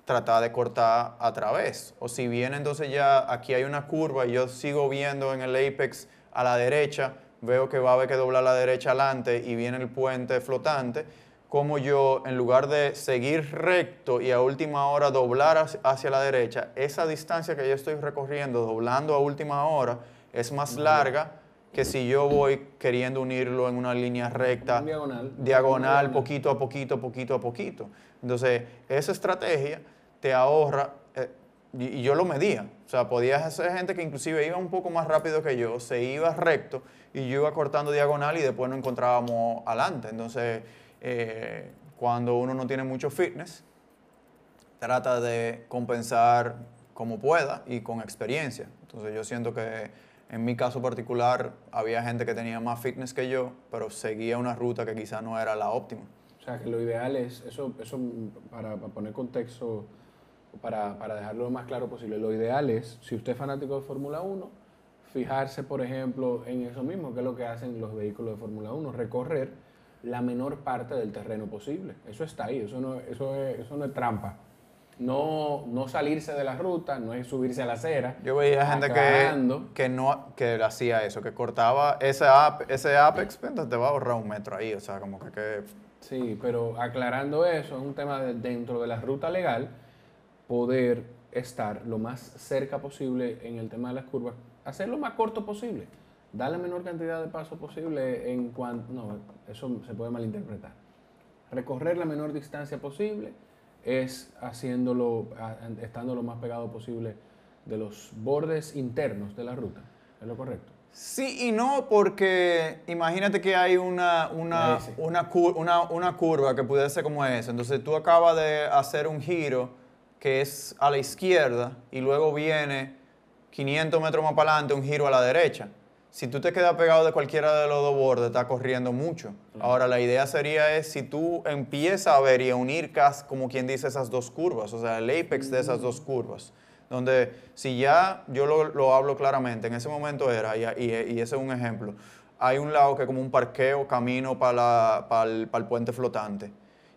[SPEAKER 2] tratar de cortar a través. O si viene entonces ya aquí hay una curva y yo sigo viendo en el apex a la derecha, veo que va a haber que doblar a la derecha adelante y viene el puente flotante, como yo, en lugar de seguir recto y a última hora doblar hacia la derecha, esa distancia que yo estoy recorriendo, doblando a última hora, es más larga que si yo voy queriendo unirlo en una línea recta,
[SPEAKER 1] diagonal,
[SPEAKER 2] diagonal, poquito a poquito, poquito a poquito. Entonces, esa estrategia te ahorra, eh, y, yo lo medía, o sea, podía ser gente que inclusive iba un poco más rápido que yo, se iba recto y yo iba cortando diagonal y después nos encontrábamos adelante. Entonces, eh, cuando uno no tiene mucho fitness, trata de compensar como pueda y con experiencia. Entonces, yo siento que en mi caso particular había gente que tenía más fitness que yo, pero seguía una ruta que quizás no era la óptima.
[SPEAKER 1] O sea, que lo ideal es, eso, eso para, poner contexto, para, para dejarlo lo más claro posible, lo ideal es, si usted es fanático de Fórmula 1, fijarse, por ejemplo, en eso mismo, que es lo que hacen los vehículos de Fórmula 1, recorrer la menor parte del terreno posible. Eso está ahí, eso no, eso eso no es trampa no, no salirse de la ruta, no es subirse a la acera.
[SPEAKER 2] Yo veía gente que, que, no, que hacía eso, que cortaba ese, ese apex, entonces te va a ahorrar un metro ahí, o sea, como que,
[SPEAKER 1] Sí, pero aclarando eso, es un tema de, dentro de la ruta legal, poder estar lo más cerca posible en el tema de las curvas, hacer lo más corto posible, dar la menor cantidad de paso posible en cuanto... No, eso se puede malinterpretar. Recorrer la menor distancia posible es haciéndolo, estando lo más pegado posible de los bordes internos de la ruta. ¿Es lo correcto?
[SPEAKER 2] Sí y no, porque imagínate que hay una, una, una, una, curva que puede ser como esa. Entonces tú acabas de hacer un giro que es a la izquierda y luego viene 500 metros más para adelante un giro a la derecha si tú te quedas pegado de cualquiera de los dos bordes, está corriendo mucho. Ahora, la idea sería es si tú empiezas a ver y a unir, como quien dice, esas dos curvas, o sea, el apex de esas dos curvas. Donde si ya, yo lo, hablo claramente, en ese momento era, y, ese es un ejemplo, hay un lado que es como un parqueo, camino para, para el puente flotante,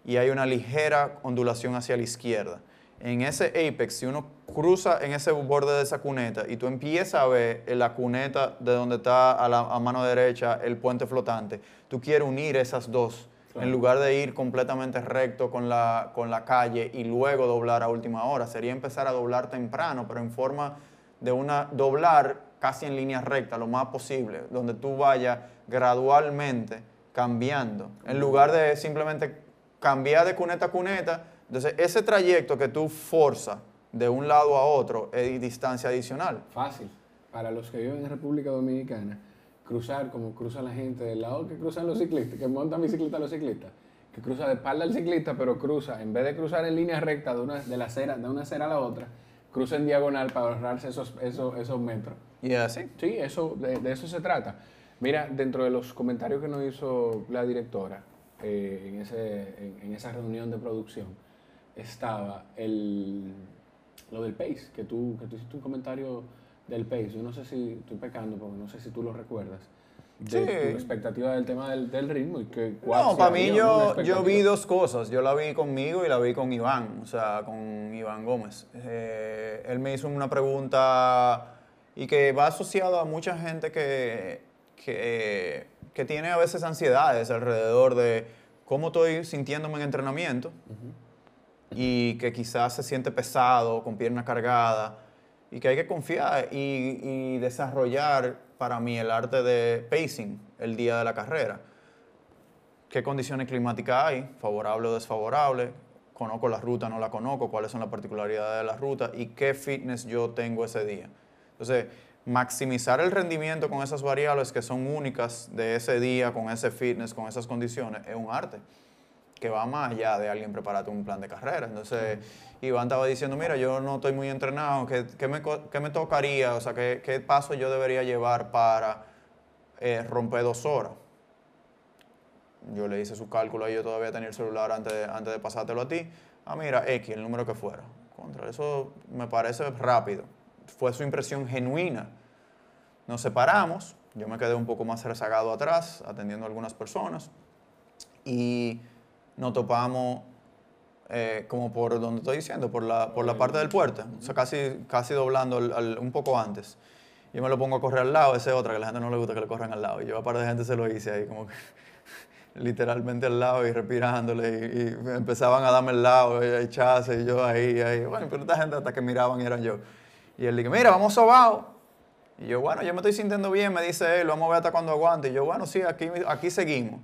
[SPEAKER 2] y hay una ligera ondulación hacia la izquierda en ese apex, si uno cruza en ese borde de esa cuneta y tú empiezas a ver la cuneta de donde está a, la, mano derecha el puente flotante, tú quieres unir esas dos en lugar de ir completamente recto con la, con la calle y luego doblar a última hora. Sería empezar a doblar temprano, pero en forma de una doblar casi en línea recta lo más posible, donde tú vayas gradualmente cambiando, en lugar de simplemente cambiar de cuneta a cuneta entonces, ese trayecto que tú forzas de un lado a otro es distancia adicional.
[SPEAKER 1] Fácil. Para los que viven en República Dominicana, cruzar como cruza la gente del lado que cruzan los ciclistas, que montan bicicleta los ciclistas, que cruza de espalda al ciclista, pero cruza, en vez de cruzar en línea recta de una, de la acera, de una acera a la otra, cruza en diagonal para ahorrarse esos, esos, esos metros.
[SPEAKER 2] ¿Y así?
[SPEAKER 1] Sí, eso, de, eso se trata. Mira, dentro de los comentarios que nos hizo la directora eh, en, ese, en esa reunión de producción, estaba el, lo del pace, que tú, que tú hiciste un comentario del pace. Yo no sé si estoy pecando, porque no sé si tú lo recuerdas. De tu expectativa del tema del, del ritmo y que
[SPEAKER 2] No, para mí yo, yo vi dos cosas. Yo la vi conmigo y la vi con Iván, o sea, con Iván Gómez. Eh, él me hizo una pregunta y que va asociado a mucha gente que, que, que, tiene a veces ansiedades alrededor de cómo estoy sintiéndome en entrenamiento y que quizás se siente pesado, con pierna cargada, y que hay que confiar y, desarrollar para mí el arte de pacing el día de la carrera. ¿Qué condiciones climáticas hay? ¿Favorable o desfavorable? ¿Conozco la ruta, no la conozco? ¿Cuáles son las particularidades de la ruta? ¿Y qué fitness yo tengo ese día? Entonces, maximizar el rendimiento con esas variables que son únicas de ese día, con ese fitness, con esas condiciones, es un arte que va más allá de alguien prepararte un plan de carrera. Entonces, Iván estaba diciendo, mira, yo no estoy muy entrenado, ¿qué, qué, me, qué me, tocaría? O sea, ¿qué, ¿qué, paso yo debería llevar para eh, romper dos horas? Yo le hice su cálculo y yo todavía tenía el celular antes de, antes de pasártelo a ti. Ah, mira, X, el número que fuera. Contra eso me parece rápido. Fue su impresión genuina. Nos separamos, yo me quedé un poco más rezagado atrás, atendiendo a algunas personas. Y nos topamos eh, como por donde estoy diciendo, por la, por la parte del puerto, casi, casi doblando un poco antes. Yo me lo pongo a correr al lado, ese otra que a la gente no le gusta que le corran al lado. Y yo a par de gente se lo hice ahí, como que literalmente al lado y respirándole. Y, empezaban a darme el lado, y echarse, y yo ahí, ahí. Bueno, pero esta gente hasta que miraban y eran yo. Y él dije, mira, vamos sobao. Y yo, bueno, yo me estoy sintiendo bien, me dice él, vamos a ver hasta cuando aguante. Y yo, bueno, sí, aquí, aquí seguimos.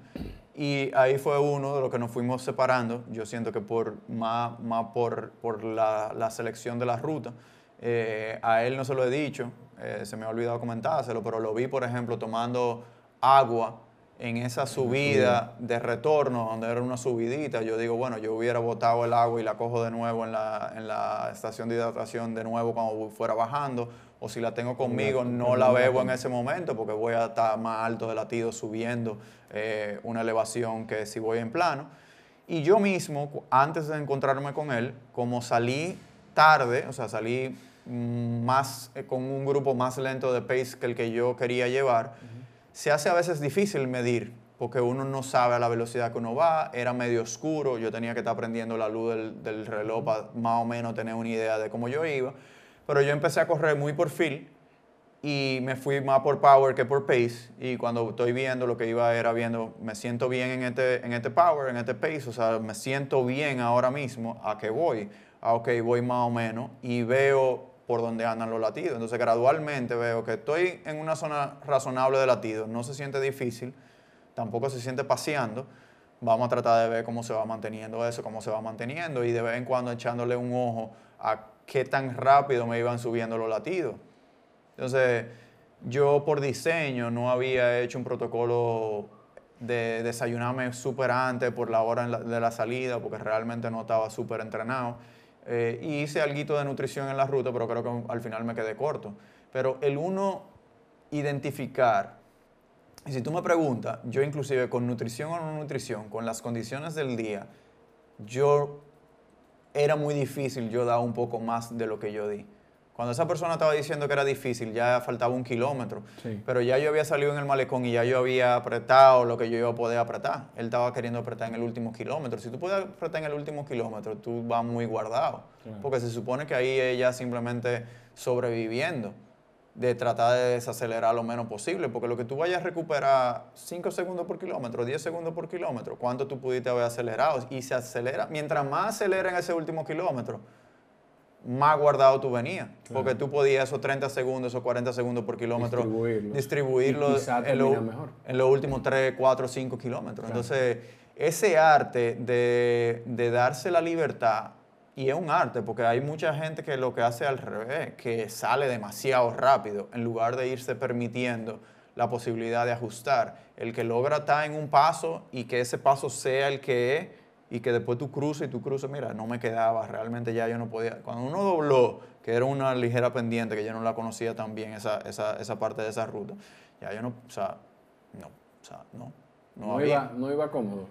[SPEAKER 2] Y ahí fue uno de los que nos fuimos separando. Yo siento que por más, más por, por la, la, selección de la ruta. Eh, a él no se lo he dicho, eh, se me ha olvidado comentárselo, pero lo vi, por ejemplo, tomando agua en esa subida de retorno, donde era una subidita. Yo digo, bueno, yo hubiera botado el agua y la cojo de nuevo en la, en la estación de hidratación de nuevo cuando fuera bajando o si la tengo conmigo, no la bebo en ese momento porque voy a estar más alto de latido subiendo eh, una elevación que si voy en plano. Y yo mismo, antes de encontrarme con él, como salí tarde, o sea, salí mm, más eh, con un grupo más lento de pace que el que yo quería llevar, se hace a veces difícil medir porque uno no sabe a la velocidad que uno va, era medio oscuro, yo tenía que estar prendiendo la luz del, reloj para más o menos tener una idea de cómo yo iba, pero yo empecé a correr muy por feel y me fui más por power que por pace y cuando estoy viendo lo que iba era viendo, me siento bien en este, en este power, en este pace, o sea, me siento bien ahora mismo a que voy, a ok, voy más o menos y veo por dónde andan los latidos, entonces gradualmente veo que estoy en una zona razonable de latidos, no se siente difícil, tampoco se siente paseando. Vamos a tratar de ver cómo se va manteniendo eso, cómo se va manteniendo y de vez en cuando echándole un ojo a qué tan rápido me iban subiendo los latidos. Entonces, yo por diseño no había hecho un protocolo de desayunarme súper antes por la hora de la salida, porque realmente no estaba súper entrenado. Eh, y hice algo de nutrición en la ruta, pero creo que al final me quedé corto. Pero el uno identificar y si tú me preguntas, yo inclusive con nutrición o no nutrición, con las condiciones del día, yo era muy difícil yo dar un poco más de lo que yo di. Cuando esa persona estaba diciendo que era difícil, ya faltaba un kilómetro. Pero ya yo había salido en el malecón y ya yo había apretado lo que yo iba a poder apretar. Él estaba queriendo apretar en el último kilómetro. Si tú puedes apretar en el último kilómetro, tú vas muy guardado. Porque se supone que ahí ella simplemente sobreviviendo de tratar de desacelerar lo menos posible, porque lo que tú vayas a recuperar 5 segundos por kilómetro, 10 segundos por kilómetro, ¿cuánto tú pudiste haber acelerado? Y se acelera, mientras más acelera en ese último kilómetro, más guardado tú venías, porque tú podías esos 30 segundos, esos 40 segundos por kilómetro distribuirlos en, en, los últimos 3, 4, 5 kilómetros. Entonces, ese arte de, de darse la libertad y es un arte, porque hay mucha gente que lo que hace al revés, que sale demasiado rápido, en lugar de irse permitiendo la posibilidad de ajustar. El que logra estar en un paso y que ese paso sea el que es, y que después tú cruces y tú cruces, mira, no me quedaba, realmente ya yo no podía. Cuando uno dobló, que era una ligera pendiente, que yo no la conocía tan bien, esa, esa, esa parte de esa ruta, ya yo no, o sea, no, o sea, no.
[SPEAKER 1] No, iba, no iba cómodo.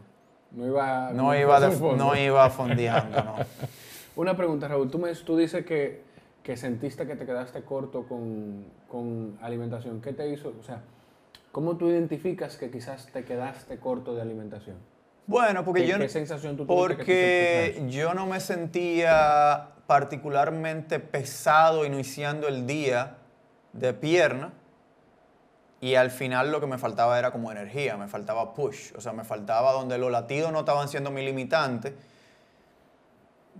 [SPEAKER 1] No iba,
[SPEAKER 2] no iba, no iba fondeando, no.
[SPEAKER 1] Una pregunta, Raúl. Tú, me, tú dices que, que sentiste que te quedaste corto con, con, alimentación. ¿Qué te hizo? O sea, ¿cómo tú identificas que quizás te quedaste corto de alimentación?
[SPEAKER 2] Bueno, porque yo...
[SPEAKER 1] ¿Qué sensación tú
[SPEAKER 2] Porque yo no me sentía particularmente pesado iniciando el día de pierna y al final lo que me faltaba era como energía, me faltaba push, o sea, me faltaba donde los latidos no estaban siendo mi limitante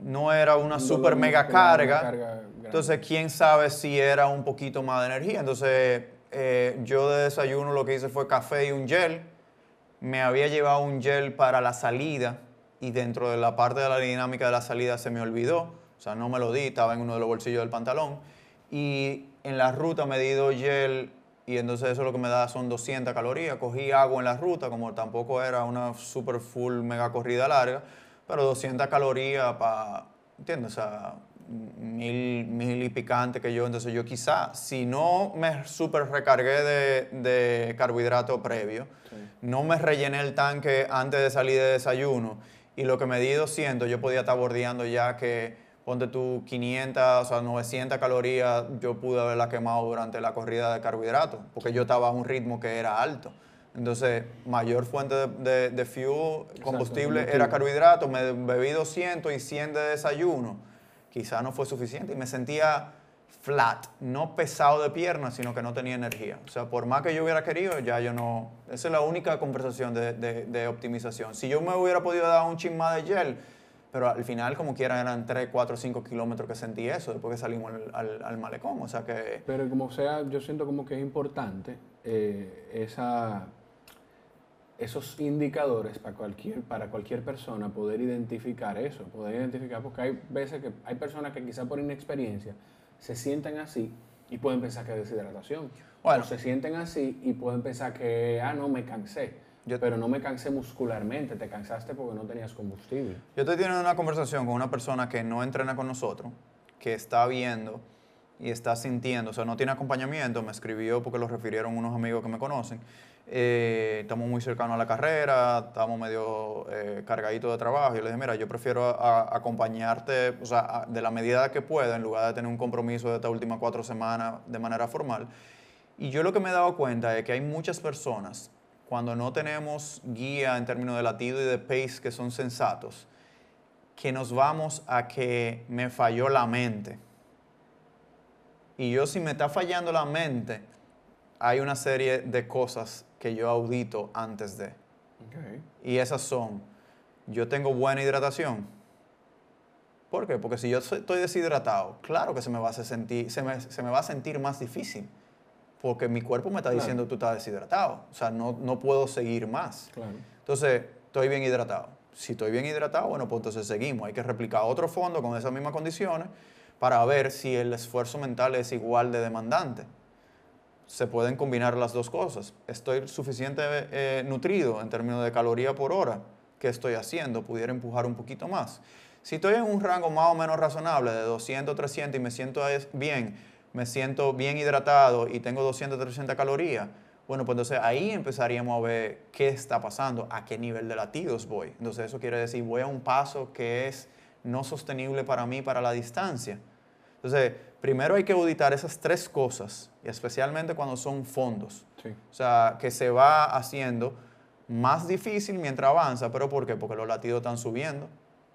[SPEAKER 2] no era una super mega carga. entonces, quién sabe si era un poquito más de energía. Entonces, eh, yo de desayuno lo que hice fue café y un gel. Me había llevado un gel para la salida y dentro de la parte de la dinámica de la salida se me olvidó. O sea, no me lo di, estaba en uno de los bolsillos del pantalón. Y en la ruta me di dos gel y entonces eso lo que me da son 200 calorías. Cogí agua en la ruta, como tampoco era una super full mega corrida larga pero 200 calorías para, ¿entiendes? O sea, mil, mil y picante que yo. Entonces yo quizá, si no me super recargué de, de carbohidrato previo, no me rellené el tanque antes de salir de desayuno y lo que me di 200, yo podía estar bordeando ya que, ponte tú 500, o sea, 900 calorías, yo pude haberla quemado durante la corrida de carbohidratos, porque yo estaba a un ritmo que era alto. Entonces, mayor fuente de, de, fuel, combustible, era carbohidratos, me bebí 200 y 100 de desayuno. Quizá no fue suficiente y me sentía flat, no pesado de piernas, sino que no tenía energía. O sea, por más que yo hubiera querido, ya yo no... Esa es la única conversación de, de, optimización. Si yo me hubiera podido dar un chin más de gel, pero al final, como quiera, eran 3, 4, 5 kilómetros que sentí eso después que salimos al, al, malecón. O sea que...
[SPEAKER 1] Pero como sea, yo siento como que es importante eh, esa esos indicadores para cualquier, para cualquier persona poder identificar eso, poder identificar, porque hay veces que hay personas que quizá por inexperiencia se sienten así y pueden pensar que es deshidratación. Bueno. O se sienten así y pueden pensar que, ah, no, me cansé. pero no me cansé muscularmente, te cansaste porque no tenías combustible.
[SPEAKER 2] Yo estoy teniendo una conversación con una persona que no entrena con nosotros, que está viendo y está sintiendo, o sea, no tiene acompañamiento, me escribió porque lo refirieron unos amigos que me conocen eh, estamos muy cercanos a la carrera, estamos medio eh, cargaditos de trabajo. Y le dije, mira, yo prefiero acompañarte o sea, de la medida que pueda, en lugar de tener un compromiso de estas últimas cuatro semanas de manera formal. Y yo lo que me he dado cuenta es que hay muchas personas, cuando no tenemos guía en términos de latido y de pace que son sensatos, que nos vamos a que me falló la mente. Y yo si me está fallando la mente, hay una serie de cosas que yo audito antes de. Y esas son, yo tengo buena hidratación. ¿Por qué? Porque si yo estoy deshidratado, claro que se me va a sentir, se me, se me va a sentir más difícil. Porque mi cuerpo me está diciendo tú estás deshidratado. O sea, no, no puedo seguir más. Entonces, estoy bien hidratado. Si estoy bien hidratado, bueno, pues entonces seguimos. Hay que replicar otro fondo con esas mismas condiciones para ver si el esfuerzo mental es igual de demandante. Se pueden combinar las dos cosas. Estoy suficientemente eh, nutrido en términos de caloría por hora. ¿Qué estoy haciendo? Pudiera empujar un poquito más. Si estoy en un rango más o menos razonable de 200, 300 y me siento bien, me siento bien hidratado y tengo 200, 300 calorías, bueno, pues entonces ahí empezaríamos a ver qué está pasando, a qué nivel de latidos voy. Entonces eso quiere decir, voy a un paso que es no sostenible para mí para la distancia. Entonces, primero hay que auditar esas tres cosas, y especialmente cuando son fondos. O sea, que se va haciendo más difícil mientras avanza, pero ¿por qué? Porque los latidos están subiendo.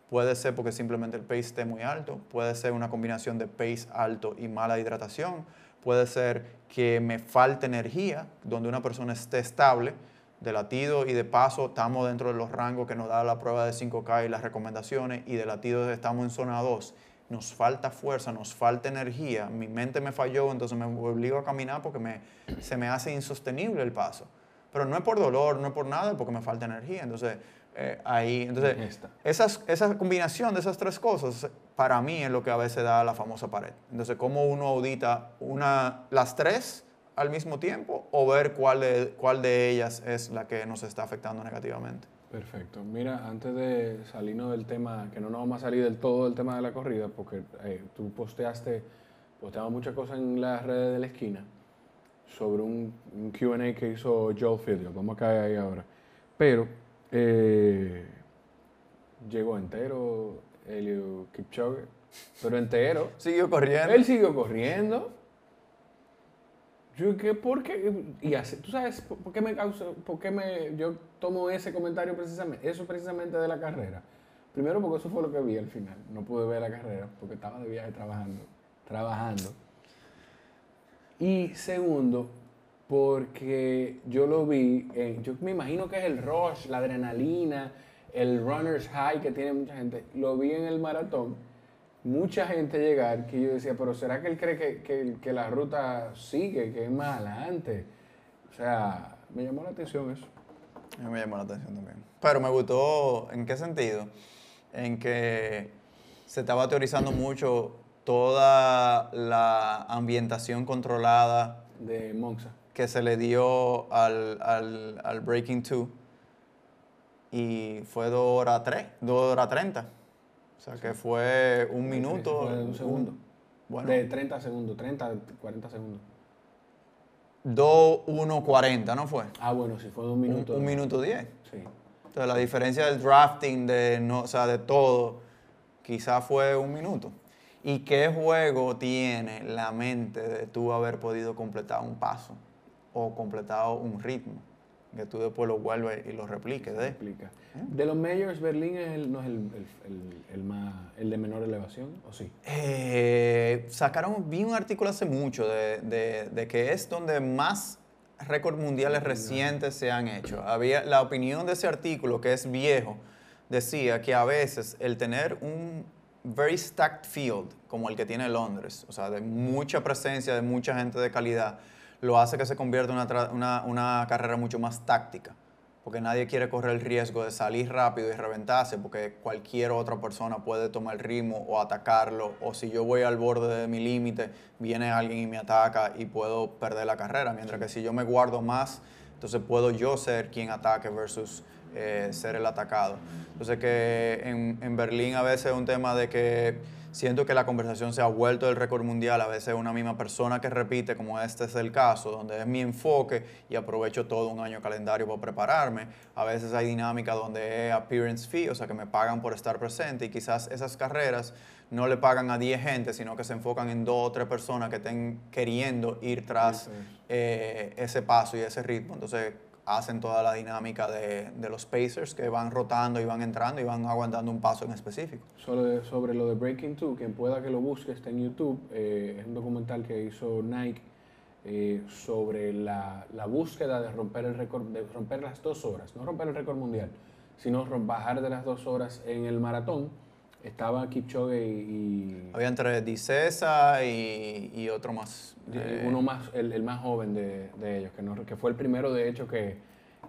[SPEAKER 2] Puede ser porque simplemente el pace esté muy alto, puede ser una combinación de pace alto y mala hidratación, puede ser que me falte energía, donde una persona esté estable, de latido y de paso estamos dentro de los rangos que nos da la prueba de 5K y las recomendaciones, y de latido estamos en zona 2 nos falta fuerza, nos falta energía, mi mente me falló, entonces me obligo a caminar porque me, se me hace insostenible el paso. Pero no es por dolor, no es por nada, es porque me falta energía. Entonces, eh, ahí, entonces, esas, esa combinación de esas tres cosas, para mí es lo que a veces da la famosa pared. Entonces, ¿cómo uno audita una, las tres al mismo tiempo o ver cuál de, cuál de ellas es la que nos está afectando negativamente?
[SPEAKER 1] Perfecto. Mira, antes de salirnos del tema, que no nos vamos a salir del todo del tema de la corrida, porque eh, tú posteaste, posteaba muchas cosas en las redes de la esquina sobre un, un QA que hizo Joel Fidio. Vamos a caer ahí ahora. Pero eh, llegó entero Elio Kipchoge, pero entero.
[SPEAKER 2] Siguió corriendo.
[SPEAKER 1] Él siguió corriendo. Yo, ¿qué, ¿por qué? Y así, ¿tú sabes por qué me causa, por qué me, yo tomo ese comentario precisamente, eso precisamente de la carrera? Primero porque eso fue lo que vi al final. No pude ver la carrera porque estaba de viaje trabajando, trabajando. Y segundo, porque yo lo vi, yo me imagino que es el rush, la adrenalina, el runner's high que tiene mucha gente. Lo vi en el maratón mucha gente llegar que yo decía, pero ¿será que él cree que, que, la ruta sigue, que es más adelante? O sea, me llamó la atención eso.
[SPEAKER 2] A mí me llamó la atención también. Pero me gustó, ¿en qué sentido? En que se estaba teorizando mucho toda la ambientación controlada
[SPEAKER 1] de Monza
[SPEAKER 2] que se le dio al, al, al Breaking 2 y fue 2 horas 3, 2 horas 30. O sea, que fue un minuto.
[SPEAKER 1] Fue un segundo. bueno. De 30 segundos, 30, 40 segundos.
[SPEAKER 2] 2, 1, 40, ¿no fue?
[SPEAKER 1] Ah, bueno, sí, fue un minuto.
[SPEAKER 2] Un, minuto 10.
[SPEAKER 1] Sí.
[SPEAKER 2] Entonces, la diferencia del drafting, de, no, o sea, de todo, quizás fue un minuto. ¿Y qué juego tiene la mente de tú haber podido completar un paso o completado un ritmo? Que tú después lo vuelves y lo repliques.
[SPEAKER 1] ¿de? Explica. ¿Eh? De los majors, Berlín es el, no es el, el, más, el de menor elevación, ¿o sí?
[SPEAKER 2] Eh, sacaron, vi un artículo hace mucho de, de, de que es donde más récords mundiales recientes se han hecho. Había la opinión de ese artículo, que es viejo, decía que a veces el tener un very stacked field, como el que tiene Londres, o sea, de mucha presencia, de mucha gente de calidad, lo hace que se convierta en una, una, carrera mucho más táctica, porque nadie quiere correr el riesgo de salir rápido y reventarse, porque cualquier otra persona puede tomar el ritmo o atacarlo, o si yo voy al borde de mi límite, viene alguien y me ataca y puedo perder la carrera, mientras que si yo me guardo más, entonces puedo yo ser quien ataque versus eh, ser el atacado. Entonces que en, en Berlín a veces es un tema de que siento que la conversación se ha vuelto del récord mundial, a veces una misma persona que repite, como este es el caso, donde es mi enfoque y aprovecho todo un año calendario para prepararme. A veces hay dinámica donde es appearance fee, o sea que me pagan por estar presente y quizás esas carreras no le pagan a 10 gente, sino que se enfocan en dos o tres personas que estén queriendo ir tras eh, ese paso y ese ritmo. Entonces, hacen toda la dinámica de, de, los pacers que van rotando y van entrando y van aguantando un paso en específico.
[SPEAKER 1] Sobre, sobre lo de Breaking Two, quien pueda que lo busque, está en YouTube, eh, es un documental que hizo Nike eh, sobre la, la, búsqueda de romper el récord, de romper las dos horas, no romper el récord mundial, sino bajar de las dos horas en el maratón. Estaba Kipchoge y...
[SPEAKER 2] Había entre Dicesa y, y otro más.
[SPEAKER 1] Eh, uno más, el, el más joven de, de ellos, que, no, que, fue el primero de hecho que,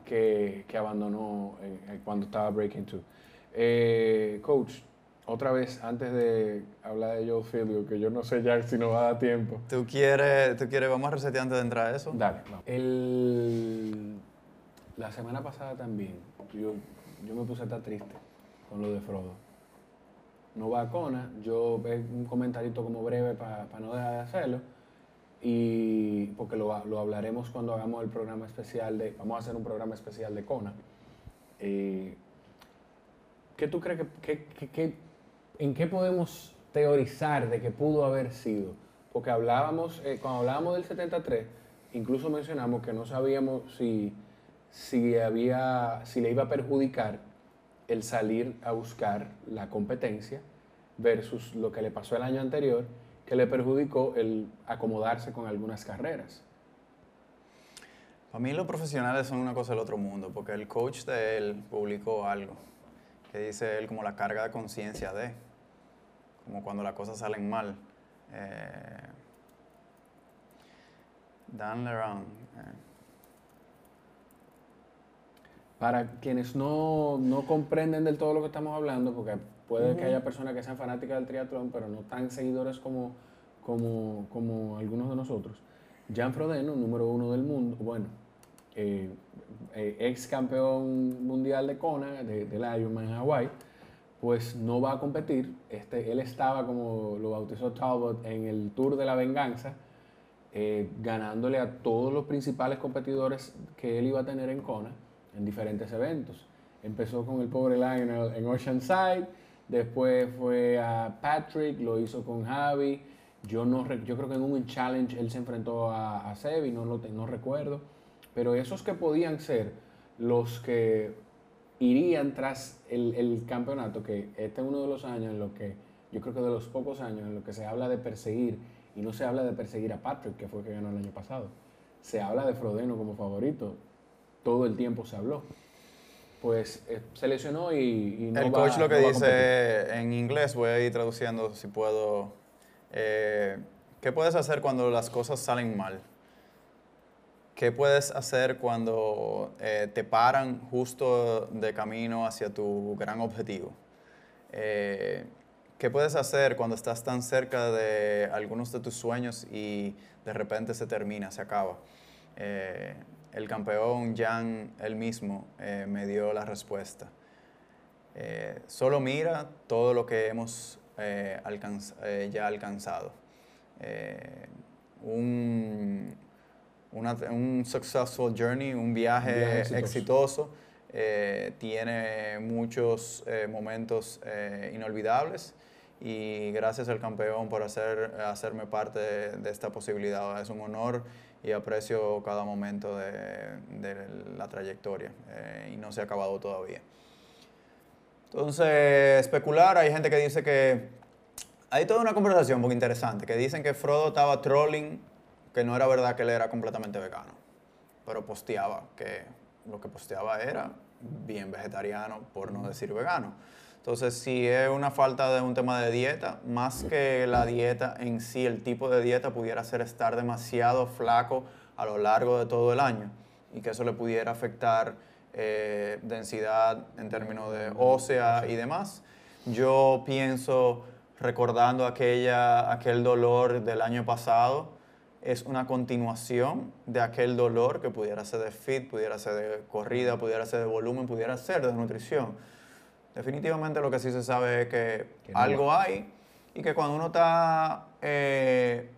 [SPEAKER 1] que, que abandonó cuando estaba Breaking Two. Eh, coach, otra vez, antes de hablar de Joe Filio, que yo no sé ya si nos va a dar tiempo.
[SPEAKER 2] ¿Tú quieres, tú quieres vamos a resetear antes de entrar a eso?
[SPEAKER 1] Dale, vamos. El, la semana pasada también, yo, yo me puse a estar triste con lo de Frodo. No va a Cona, yo ve un comentarito como breve para no dejar de hacerlo, y porque lo, lo, hablaremos cuando hagamos el programa especial de, vamos a hacer un programa especial de Cona. Eh, ¿Qué tú crees que, que, que ¿en qué podemos teorizar de que pudo haber sido? Porque hablábamos, eh, cuando hablábamos del 73, incluso mencionamos que no sabíamos si, si, había, si le iba a perjudicar el salir a buscar la competencia versus lo que le pasó el año anterior, que le perjudicó el acomodarse con algunas carreras.
[SPEAKER 2] Para mí los profesionales son una cosa del otro mundo, porque el coach de él publicó algo que dice él como la carga de conciencia de como cuando las cosas salen mal. Eh, Dan Leron. Eh.
[SPEAKER 1] Para quienes no, no, comprenden del todo lo que estamos hablando, porque puede que haya personas que sean fanáticas del triatlón, pero no tan seguidores como, como, como algunos de nosotros. Jan Frodeno, número uno del mundo, bueno, eh, ex campeón mundial de Kona, de, del Ironman en Hawaii, pues no va a competir. Este, él estaba, como lo bautizó Talbot, en el Tour de la Venganza, eh, ganándole a todos los principales competidores que él iba a tener en Kona en diferentes eventos. Empezó con el pobre Lionel en Oceanside, después fue a Patrick, lo hizo con Javi. Yo, no, yo creo que en un challenge él se enfrentó a, a Sebi, no, lo, no recuerdo. Pero esos que podían ser los que irían tras el, campeonato, que este es uno de los años en los que, yo creo que de los pocos años en los que se habla de perseguir, y no se habla de perseguir a Patrick, que fue el que ganó el año pasado, se habla de Frodeno como favorito, todo el tiempo se habló. Pues eh, se lesionó y, y no
[SPEAKER 2] El
[SPEAKER 1] va,
[SPEAKER 2] coach lo que
[SPEAKER 1] no
[SPEAKER 2] dice en inglés, voy a ir traduciendo si puedo. Eh, ¿Qué puedes hacer cuando las cosas salen mal? ¿Qué puedes hacer cuando eh, te paran justo de camino hacia tu gran objetivo? Eh, ¿Qué puedes hacer cuando estás tan cerca de algunos de tus sueños y de repente se termina, se acaba? Eh, el campeón Jan, él mismo, eh, me dio la respuesta. Eh, solo mira todo lo que hemos eh, alcanz ya alcanzado. un una, un successful journey, un viaje,
[SPEAKER 1] exitoso.
[SPEAKER 2] exitoso, tiene muchos momentos inolvidables y gracias al campeón por hacer, hacerme parte de, de esta posibilidad. Es un honor y aprecio cada momento de, de la trayectoria eh, y no se ha acabado todavía. Entonces, especular, hay gente que dice que... Hay toda una conversación muy interesante, que dicen que Frodo estaba trolling que no era verdad que él era completamente vegano, pero posteaba que lo que posteaba era bien vegetariano, por no decir vegano. Entonces, si es una falta de un tema de dieta, más que la dieta en sí, el tipo de dieta pudiera ser estar demasiado flaco a lo largo de todo el año y que eso le pudiera afectar eh, densidad en términos de ósea y demás. Yo pienso, recordando aquella, aquel dolor del año pasado, es una continuación de aquel dolor que pudiera ser de fit, pudiera ser de corrida, pudiera ser de volumen, pudiera ser de nutrición. Definitivamente lo que sí se sabe es que,
[SPEAKER 1] Que no
[SPEAKER 2] algo hay y que cuando uno está... eh,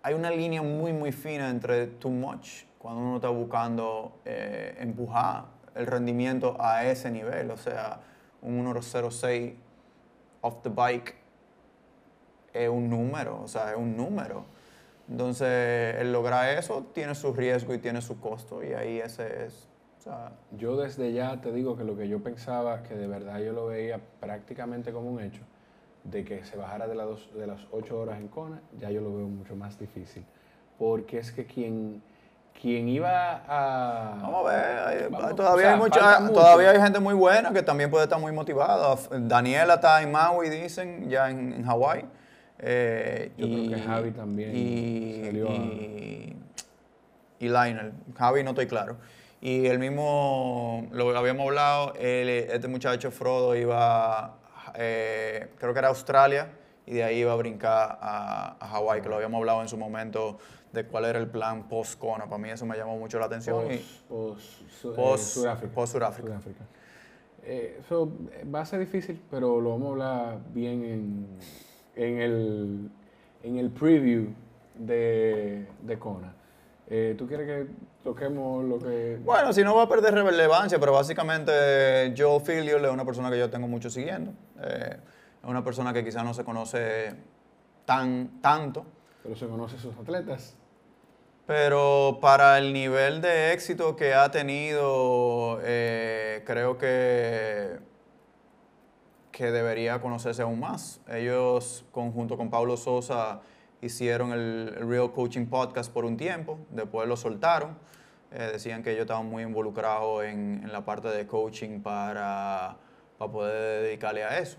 [SPEAKER 2] hay una línea muy, muy fina entre too much, cuando uno está buscando eh, empujar el rendimiento a ese nivel, o sea, un 1.06 off the bike es un número, o sea, es un número. Entonces, el lograr eso tiene su riesgo y tiene su costo y ahí ese es... O sea,
[SPEAKER 1] Yo desde ya te digo que lo que yo pensaba, que de verdad yo lo veía prácticamente como un hecho, de que se bajara de, las dos- de las 8 horas en Kona, ya yo lo veo mucho más difícil. Porque es que quien, quien iba a...
[SPEAKER 2] Vamos a ver,
[SPEAKER 1] Vamos,
[SPEAKER 2] todavía,
[SPEAKER 1] o sea,
[SPEAKER 2] hay mucha-
[SPEAKER 1] mucho.
[SPEAKER 2] todavía hay gente muy buena que también puede estar muy motivada. Daniela está en Maui, dicen, ya en, en Hawái. Eh,
[SPEAKER 1] Yo creo que Javi también
[SPEAKER 2] y,
[SPEAKER 1] salió a-
[SPEAKER 2] y, y Lionel. Javi no estoy claro. Y el mismo, lo habíamos hablado, él, este muchacho Frodo iba, eh, creo que era Australia, y de ahí iba a brincar a, a Hawái, que lo habíamos hablado en su momento de cuál era el plan post-Kona. Para mí eso me llamó mucho la atención. y-
[SPEAKER 1] Post, post, eh,
[SPEAKER 2] Post-
[SPEAKER 1] Sudáfrica. Eh, so, eh, va a ser difícil, pero lo vamos a hablar bien en, en, el, en el preview de, de Kona. Eh, ¿Tú quieres que toquemos lo que...
[SPEAKER 2] Bueno, si no va a perder relevancia, pero básicamente Joel Filliol es una persona que yo tengo mucho siguiendo. Eh, es una persona que quizás no se conoce tan tanto,
[SPEAKER 1] Pero se conoce sus atletas.
[SPEAKER 2] pero para el nivel de éxito que ha tenido, eh, creo que, que debería conocerse aún más. Ellos, conjunto con Pablo Sosa, hicieron el, Real Coaching Podcast por un tiempo, después lo soltaron. Eh, decían que ellos estaban muy involucrados en, en la parte de coaching para, para poder dedicarle a eso.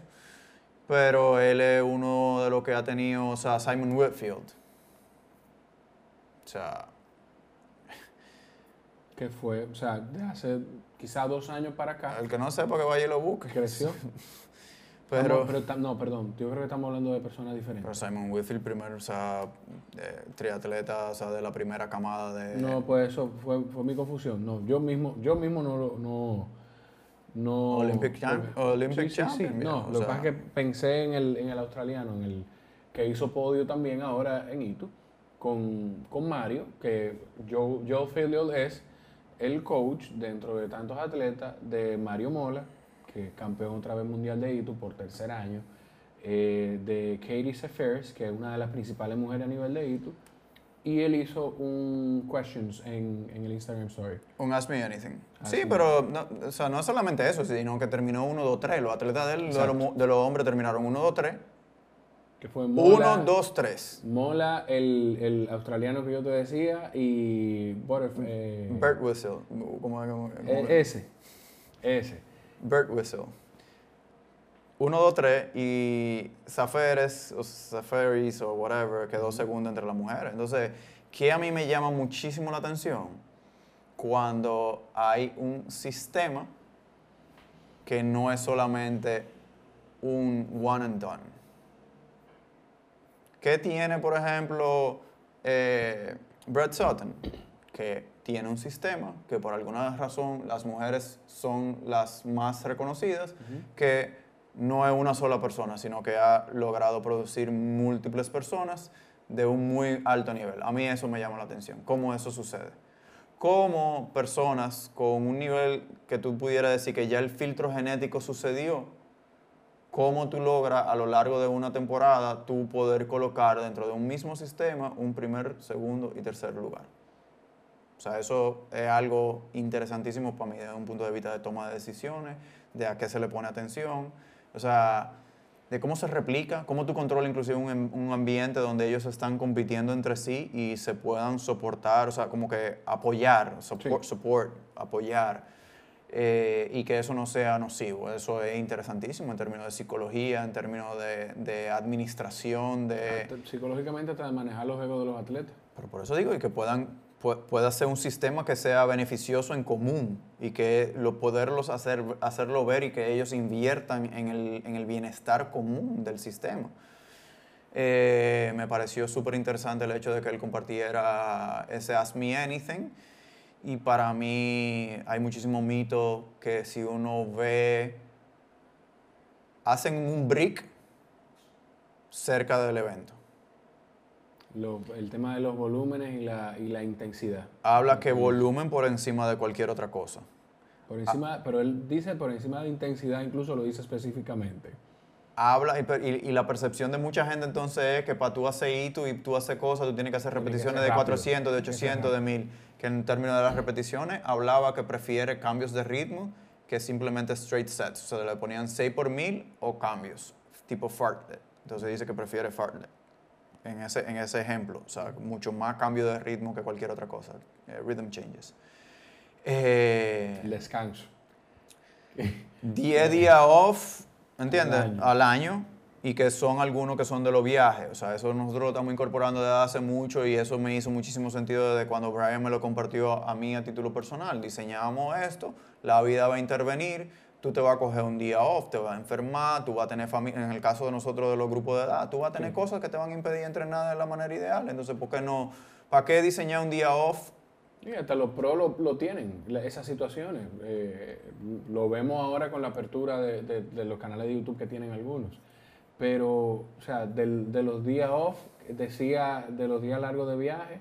[SPEAKER 2] Pero él es uno de los que ha tenido, o sea, Simon Whitfield. O sea,
[SPEAKER 1] que fue, o sea, de hace quizá dos años para acá,
[SPEAKER 2] el que no sepa que vaya y lo busque.
[SPEAKER 1] creció.
[SPEAKER 2] Pero,
[SPEAKER 1] pero no, perdón, yo creo que estamos hablando de personas
[SPEAKER 2] pero
[SPEAKER 1] diferentes.
[SPEAKER 2] Simon Whitfield primero, o sea, eh, triatleta, o sea, de la primera camada de...
[SPEAKER 1] No, pues eso fue, fue mi confusión. No, yo mismo, yo mismo no lo, no, no.
[SPEAKER 2] Olympic champ- Olympic
[SPEAKER 1] sí,
[SPEAKER 2] champion,
[SPEAKER 1] No, lo que pasa es que pensé en el, en el australiano, en el que hizo podio también ahora en Itu, con, con Mario, que Joe, Joe Filliol es el coach dentro de tantos atletas de Mario Mola, que campeón otra vez mundial de Itu por tercer año, eh, de Katie Seferis, que es una de las principales mujeres a nivel de Itu, y él hizo un questions en, en el Instagram Story.
[SPEAKER 2] Un Ask Me Anything.
[SPEAKER 1] Ask
[SPEAKER 2] sí,
[SPEAKER 1] Me
[SPEAKER 2] pero no, o sea, no es solamente eso, sino que terminó 1, 2, 3. Los atletas de, él, de, los, de los hombres terminaron 1, 2, 3.
[SPEAKER 1] Que fue Mola,
[SPEAKER 2] 1, 2, 3.
[SPEAKER 1] Mola, el, el australiano que yo te decía, y Butterf- eh,
[SPEAKER 2] Bert Whistle. ¿Cómo, cómo-
[SPEAKER 1] eh,
[SPEAKER 2] cómo-
[SPEAKER 1] ese, ese.
[SPEAKER 2] Bert Whistle. 1, 2, 3 y Zaferes o Zaferis o whatever quedó segundo entre las mujeres. Entonces, ¿qué a mí me llama muchísimo la atención? Cuando hay un sistema que no es solamente un one and done. ¿Qué tiene, por ejemplo, eh, Brett Sutton? Que tiene un sistema que por alguna razón las mujeres son las más reconocidas, que no es una sola persona, sino que ha logrado producir múltiples personas de un muy alto nivel. A mí eso me llama la atención, cómo eso sucede. Cómo personas con un nivel que tú pudieras decir que ya el filtro genético sucedió, cómo tú logras a lo largo de una temporada tú poder colocar dentro de un mismo sistema un primer, segundo y tercer lugar. O sea, eso es algo interesantísimo para mí desde un punto de vista de toma de decisiones, de a qué se le pone atención, o sea, de cómo se replica, cómo tú controlas inclusive un, am- un ambiente donde ellos están compitiendo entre sí y se puedan soportar, o sea, como que apoyar, support,
[SPEAKER 1] Sí.
[SPEAKER 2] support apoyar, eh, y que eso no sea nocivo. Eso es interesantísimo en términos de psicología, en términos de, de administración, de...
[SPEAKER 1] Psicológicamente hasta de manejar los egos de los atletas.
[SPEAKER 2] Pero por eso digo, y que puedan, pu- pueda ser un sistema que sea beneficioso en común y que lo, poderlos hacer, hacerlo ver y que ellos inviertan en el, en el bienestar común del sistema. Eh, me pareció súper interesante el hecho de que él compartiera ese Ask Me Anything. Y para mí hay muchísimo mito que si uno ve, hacen un brick cerca del evento.
[SPEAKER 1] Lo- el tema de los volúmenes y la, y la intensidad.
[SPEAKER 2] Habla que volumen por encima de cualquier otra cosa.
[SPEAKER 1] Por encima,
[SPEAKER 2] Ah.
[SPEAKER 1] Pero él dice por encima de intensidad, incluso lo dice específicamente.
[SPEAKER 2] habla y, la percepción de mucha gente entonces es que para tú hacer hito y tú hacer cosas, tú tienes que hacer repeticiones de 400, de 800, de 1000. Que en términos de las repeticiones hablaba que prefiere cambios de ritmo que simplemente straight sets. O sea, le ponían 6 por 1000 o cambios, tipo fartlek. Entonces dice que prefiere fartlek en ese, en ese ejemplo. O sea, mucho más cambio de ritmo que cualquier otra cosa. Eh, rhythm changes.
[SPEAKER 1] Eh, El descanso.
[SPEAKER 2] 10 días off, ¿entiendes? Al año. Y que son algunos que son de los viajes. O sea, eso nosotros lo estamos incorporando desde hace mucho y eso me hizo muchísimo sentido desde cuando Brian me lo compartió a mí a título personal. Diseñamos esto, la vida va a intervenir, tú te vas a coger un día off, te vas a enfermar, tú vas a tener familia, en el caso de nosotros de los grupos de edad, tú vas a tener cosas que te van a impedir entrenar de la manera ideal. Entonces, ¿por qué no? ¿Para qué diseñar un día off
[SPEAKER 1] y hasta los pros lo, lo tienen, esas situaciones. Eh, lo vemos ahora con la apertura de, de, los canales de YouTube que tienen algunos. Pero, o sea, del, de los días off, decía de los días largos de viaje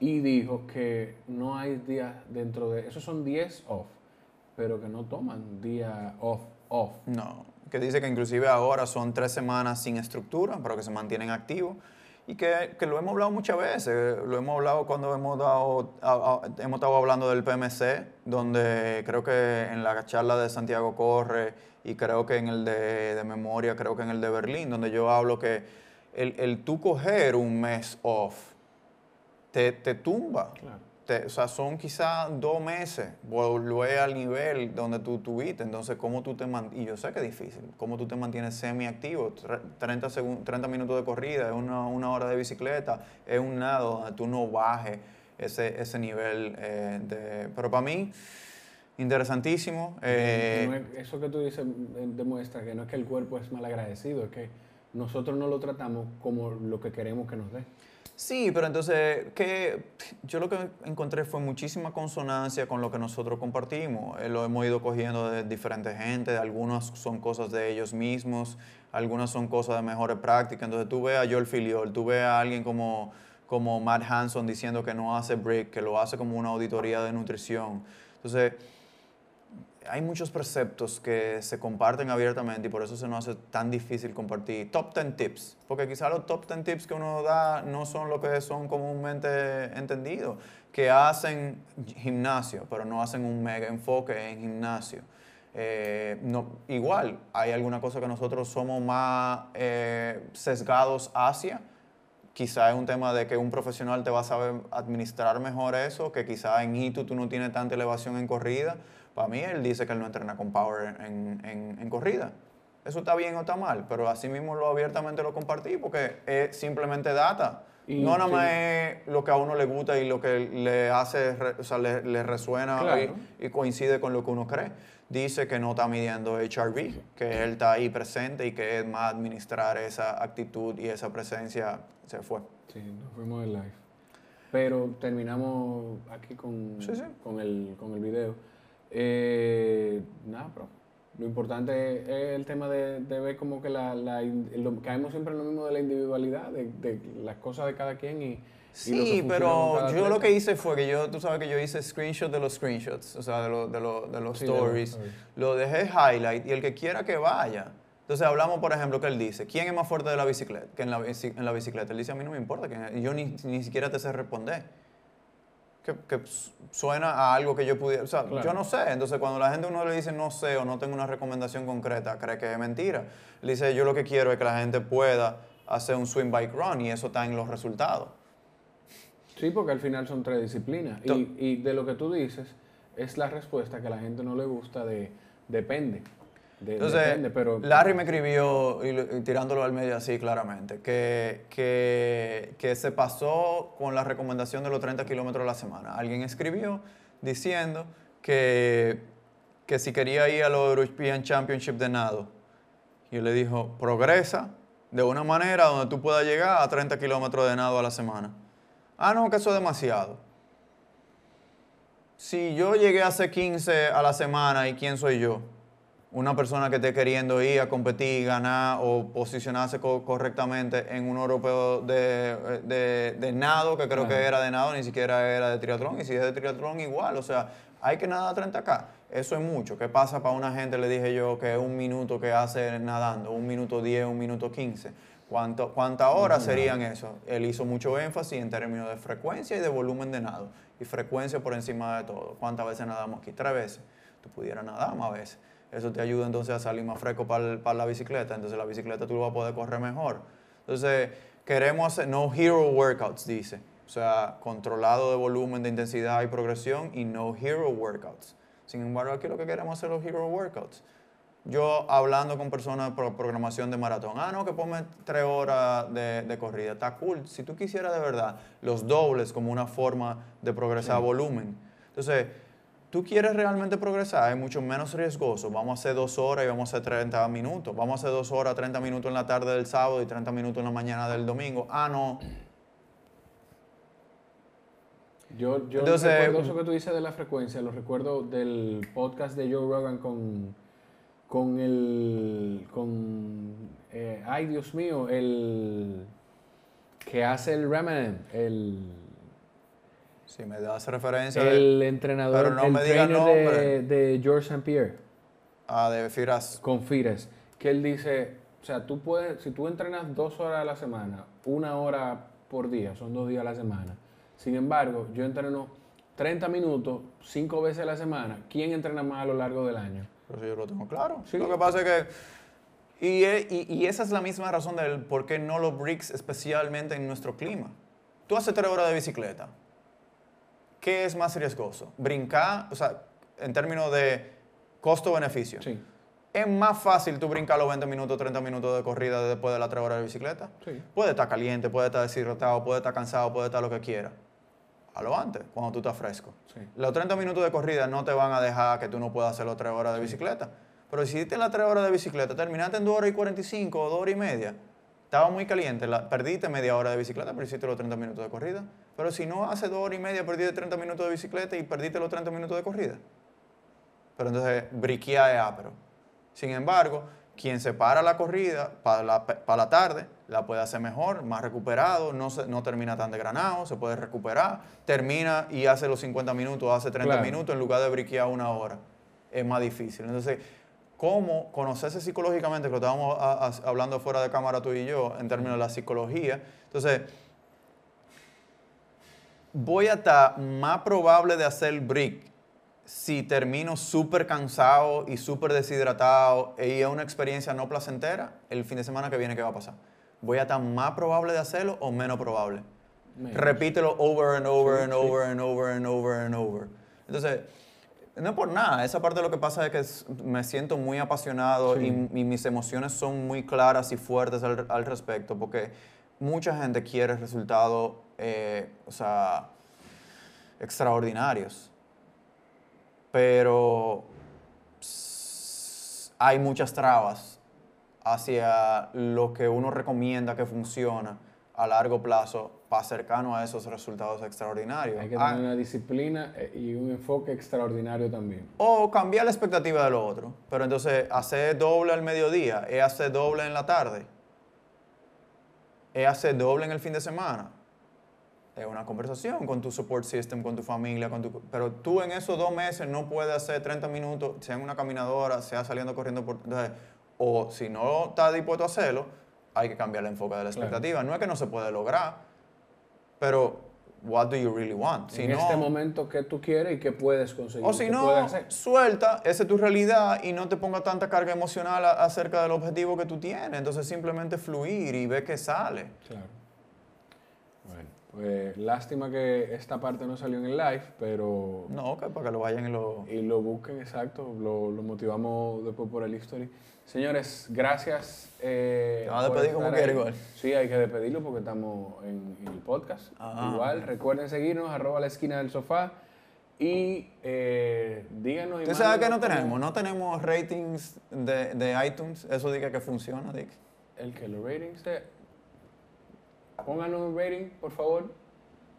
[SPEAKER 1] y dijo que no hay días dentro de... Esos son 10 off, pero que no toman día off, off.
[SPEAKER 2] No, que dice que inclusive ahora son tres semanas sin estructura, pero que se mantienen activos y que, que, lo hemos hablado muchas veces. Lo hemos hablado cuando hemos, dado, hemos estado hablando del PMC, donde creo que en la charla de Santiago Corre y creo que en el de, de memoria, creo que en el de Berlín, donde yo hablo que el, el tú coger un mes off te, te tumba. Claro o sea, son quizás dos meses, volver al nivel donde tú tuviste. Entonces, ¿cómo tú te mantienes? Y yo sé que es difícil. ¿Cómo tú te mantienes semi-activo? 30, 30 minutos de corrida, es una, una, hora de bicicleta, es un nado donde tú no bajes ese, ese nivel eh, de... Pero para mí, interesantísimo.
[SPEAKER 1] Eh, eso que tú dices demuestra que no es que el cuerpo es mal agradecido, es que nosotros no lo tratamos como lo que queremos que nos dé.
[SPEAKER 2] Sí, pero entonces, que yo lo que encontré fue muchísima consonancia con lo que nosotros compartimos. Eh, lo hemos ido cogiendo de diferentes gente, algunas son cosas de ellos mismos, algunas son cosas de mejores prácticas. Entonces tú ves a Joel Filiol, tú ves a alguien como, como Matt Hanson diciendo que no hace break, que lo hace como una auditoría de nutrición. Entonces, hay muchos preceptos que se comparten abiertamente y por eso se nos hace tan difícil compartir. Top 10 tips, porque quizá los top 10 tips que uno da no son lo que son comúnmente entendidos, que hacen gimnasio, pero no hacen un mega enfoque en gimnasio. Eh, no, igual, hay alguna cosa que nosotros somos más eh, sesgados hacia, quizá es un tema de que un profesional te va a saber administrar mejor eso, que quizá en ITU tú no tienes tanta elevación en corrida, para mí, él dice que él no entrena con power en, corrida. Eso está bien o está mal, pero así mismo lo abiertamente lo compartí porque es simplemente data. no nada más es lo que a uno le gusta y lo que le hace, o sea, le, resuena y, coincide con lo que uno cree. Dice que no está midiendo HRV, que él está ahí presente y que es más administrar esa actitud y esa presencia. Se fue.
[SPEAKER 1] Sí, nos fuimos del live. Pero terminamos aquí con, con, el, con el video. Eh, nada, pero lo importante es el tema de, ver como que la, caemos siempre en lo mismo de la individualidad, de, las cosas de cada quien y...
[SPEAKER 2] Sí, pero yo lo que hice fue que yo, tú sabes que yo hice screenshots de los screenshots, o sea, de, de, los stories, lo dejé highlight y el que quiera que vaya. Entonces hablamos, por ejemplo, que él dice, ¿quién es más fuerte de la bicicleta? Que en la, en la bicicleta. Él dice, a mí no me importa, que yo ni, ni siquiera te sé responder que, suena a algo que yo pudiera, o sea, yo no sé. Entonces, cuando la gente uno le dice no sé o no tengo una recomendación concreta, cree que es mentira. Le dice, yo lo que quiero es que la gente pueda hacer un swim bike run y eso está en los resultados.
[SPEAKER 1] Sí, porque al final son tres disciplinas. Y, y, de lo que tú dices, es la respuesta que a la gente no le gusta de depende.
[SPEAKER 2] Entonces, pero... Larry me escribió, y, tirándolo al medio así claramente, que, que, que, se pasó con la recomendación de los 30 kilómetros a la semana. Alguien escribió diciendo que, que si quería ir a los European Championship de nado, y yo le dijo, progresa de una manera donde tú puedas llegar a 30 kilómetros de nado a la semana. Ah, no, que eso es demasiado. Si yo llegué a hacer 15 a la semana, ¿y quién soy yo? Una persona que esté queriendo ir a competir, ganar o posicionarse correctamente en un europeo de, nado, que creo que era de nado, ni siquiera era de triatlón, y si es de triatlón igual, o sea, hay que nadar 30K. Eso es mucho. ¿Qué pasa para una gente, le dije yo, que es un minuto que hace nadando, un minuto 10, un minuto 15? ¿Cuánto, ¿Cuántas horas serían eso? Él hizo mucho énfasis en términos de frecuencia y de volumen de nado. Y frecuencia por encima de todo. ¿Cuántas veces nadamos aquí? Tres veces. Tú pudieras nadar más veces. Eso te ayuda entonces a salir más fresco para, para la bicicleta. Entonces la bicicleta tú vas a poder correr mejor. Entonces queremos hacer no hero workouts, dice. O sea, controlado de volumen, de intensidad y progresión y no hero workouts. Sin embargo, aquí lo que queremos hacer los hero workouts. Yo hablando con personas de programación de maratón, ah, no, que ponme tres horas de, corrida, está cool. Si tú quisieras de verdad los dobles como una forma de progresar volumen. Entonces, tú quieres realmente progresar, es mucho menos riesgoso. Vamos a hacer dos horas y vamos a hacer 30 minutos. Vamos a hacer dos horas, 30 minutos en la tarde del sábado y 30 minutos en la mañana del domingo. Ah, no,
[SPEAKER 1] yo, yo recuerdo eso que tú dices de la frecuencia, lo recuerdo del podcast de Joe Rogan con, con el, con, eh, ay Dios mío, el que hace el Remnant, el...
[SPEAKER 2] Si me das referencia.
[SPEAKER 1] El entrenador, pero no el me de, de, George St. Pierre.
[SPEAKER 2] Ah, de Firas.
[SPEAKER 1] Con Firas. Que él dice, o sea, tú puedes, si tú entrenas dos horas a la semana, una hora por día, son dos días a la semana, sin embargo, yo entreno 30 minutos, 5 veces a la semana. ¿Quién entrena más a lo largo del año?
[SPEAKER 2] Pues yo lo tengo claro. Lo que pasa es que... Y, y, esa es la misma razón del por qué no lo bricks especialmente en nuestro clima. Tú haces 3 horas de bicicleta. ¿Qué es más riesgoso? Brincar, o sea, en términos de costo-beneficio. Sí. Es más fácil tú brincar los 20 minutos, 30 minutos de corrida después de las 3 horas de bicicleta. Sí. Puede estar caliente, puede estar deshidratado, puede estar cansado, puede estar lo que quiera a lo antes, cuando tú estás fresco. Los 30 minutos de corrida no te van a dejar que tú no puedas hacer las 3 horas de bicicleta. Pero si hiciste las 3 horas de bicicleta, terminaste en 2 horas y 45 o 2 horas y media, estaba muy caliente, perdiste media hora de bicicleta, pero hiciste los 30 minutos de corrida. Pero si no hace 2 horas y media, perdiste 30 minutos de bicicleta y perdiste los 30 minutos de corrida. Pero entonces, briquea es ápero. Sin embargo, quien se para la corrida para la, para la tarde, la puede hacer mejor, más recuperado, no, se, no termina tan desgranado, se puede recuperar, termina y hace los 50 minutos, hace 30 minutos en lugar de briquear una hora. Es más difícil. Entonces, ¿cómo conocerse psicológicamente? Que lo estábamos hablando fuera de cámara tú y yo, en términos de la psicología. Entonces, voy a estar más probable de hacer brick si termino súper cansado y súper deshidratado y es una experiencia no placentera, el fin de semana que viene, ¿qué va a pasar? ¿Voy a estar más probable de hacerlo o menos probable? Repítelo over and over and over and over and over and over. Entonces, no por nada, esa parte de lo que pasa es que me siento muy apasionado y, mis emociones son muy claras y fuertes al, respecto, porque mucha gente quiere resultados, eh, o sea, extraordinarios. Pero hay muchas trabas hacia lo que uno recomienda que funciona a largo plazo para acercarnos a esos resultados extraordinarios.
[SPEAKER 1] Hay que tener ah. una disciplina eh, y un enfoque extraordinario también.
[SPEAKER 2] O cambiar la expectativa de lo otro. Pero entonces, hacer doble al mediodía, es hacer doble en la tarde, es hacer doble en el fin de semana es una conversación con tu support system, con tu familia, con tu, pero tú en esos dos meses no puedes hacer 30 minutos, sea en una caminadora, sea saliendo corriendo por... o si no estás dispuesto a hacerlo, hay que cambiar el enfoque de la expectativa. No es que no se puede lograr, pero what do you really want?
[SPEAKER 1] en este momento, ¿qué tú quieres y qué puedes conseguir?
[SPEAKER 2] O si no, suelta, esa es tu realidad y no te ponga tanta carga emocional acerca del objetivo que tú tienes. Entonces simplemente fluir y ver qué sale.
[SPEAKER 1] Claro. Pues lástima que esta parte no salió en el live, pero...
[SPEAKER 2] No, que para que lo vayan y lo...
[SPEAKER 1] Y lo busquen, exacto. Lo, lo motivamos después por el history. Señores, gracias.
[SPEAKER 2] Eh, Te vas a despedir como quieres igual.
[SPEAKER 1] Sí, hay que despedirlo porque estamos en, el podcast. Ah. Igual, recuerden seguirnos, arroba la esquina del sofá. Y eh, díganos...
[SPEAKER 2] ¿Usted sabe que no tenemos? No tenemos ratings de, de iTunes. Eso diga que funciona, Dick.
[SPEAKER 1] ¿El que ¿Los ratings de...? Pónganos un rating, por favor.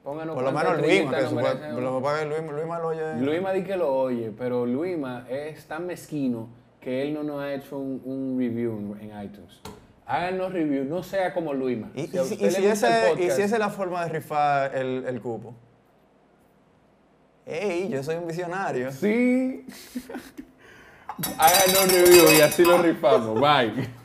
[SPEAKER 1] Pónganos
[SPEAKER 2] por lo menos Luima, que, lo que Luima, Luima lo oye.
[SPEAKER 1] Luima di que lo oye, pero Luima es tan mezquino que él no nos ha hecho un, review en iTunes. Háganos review, no sea como Luima.
[SPEAKER 2] ¿Y si, y si esa es la forma de rifar el, el cupo? ¡Ey! Yo soy un visionario.
[SPEAKER 1] Sí. Háganos review y así lo rifamos. Bye.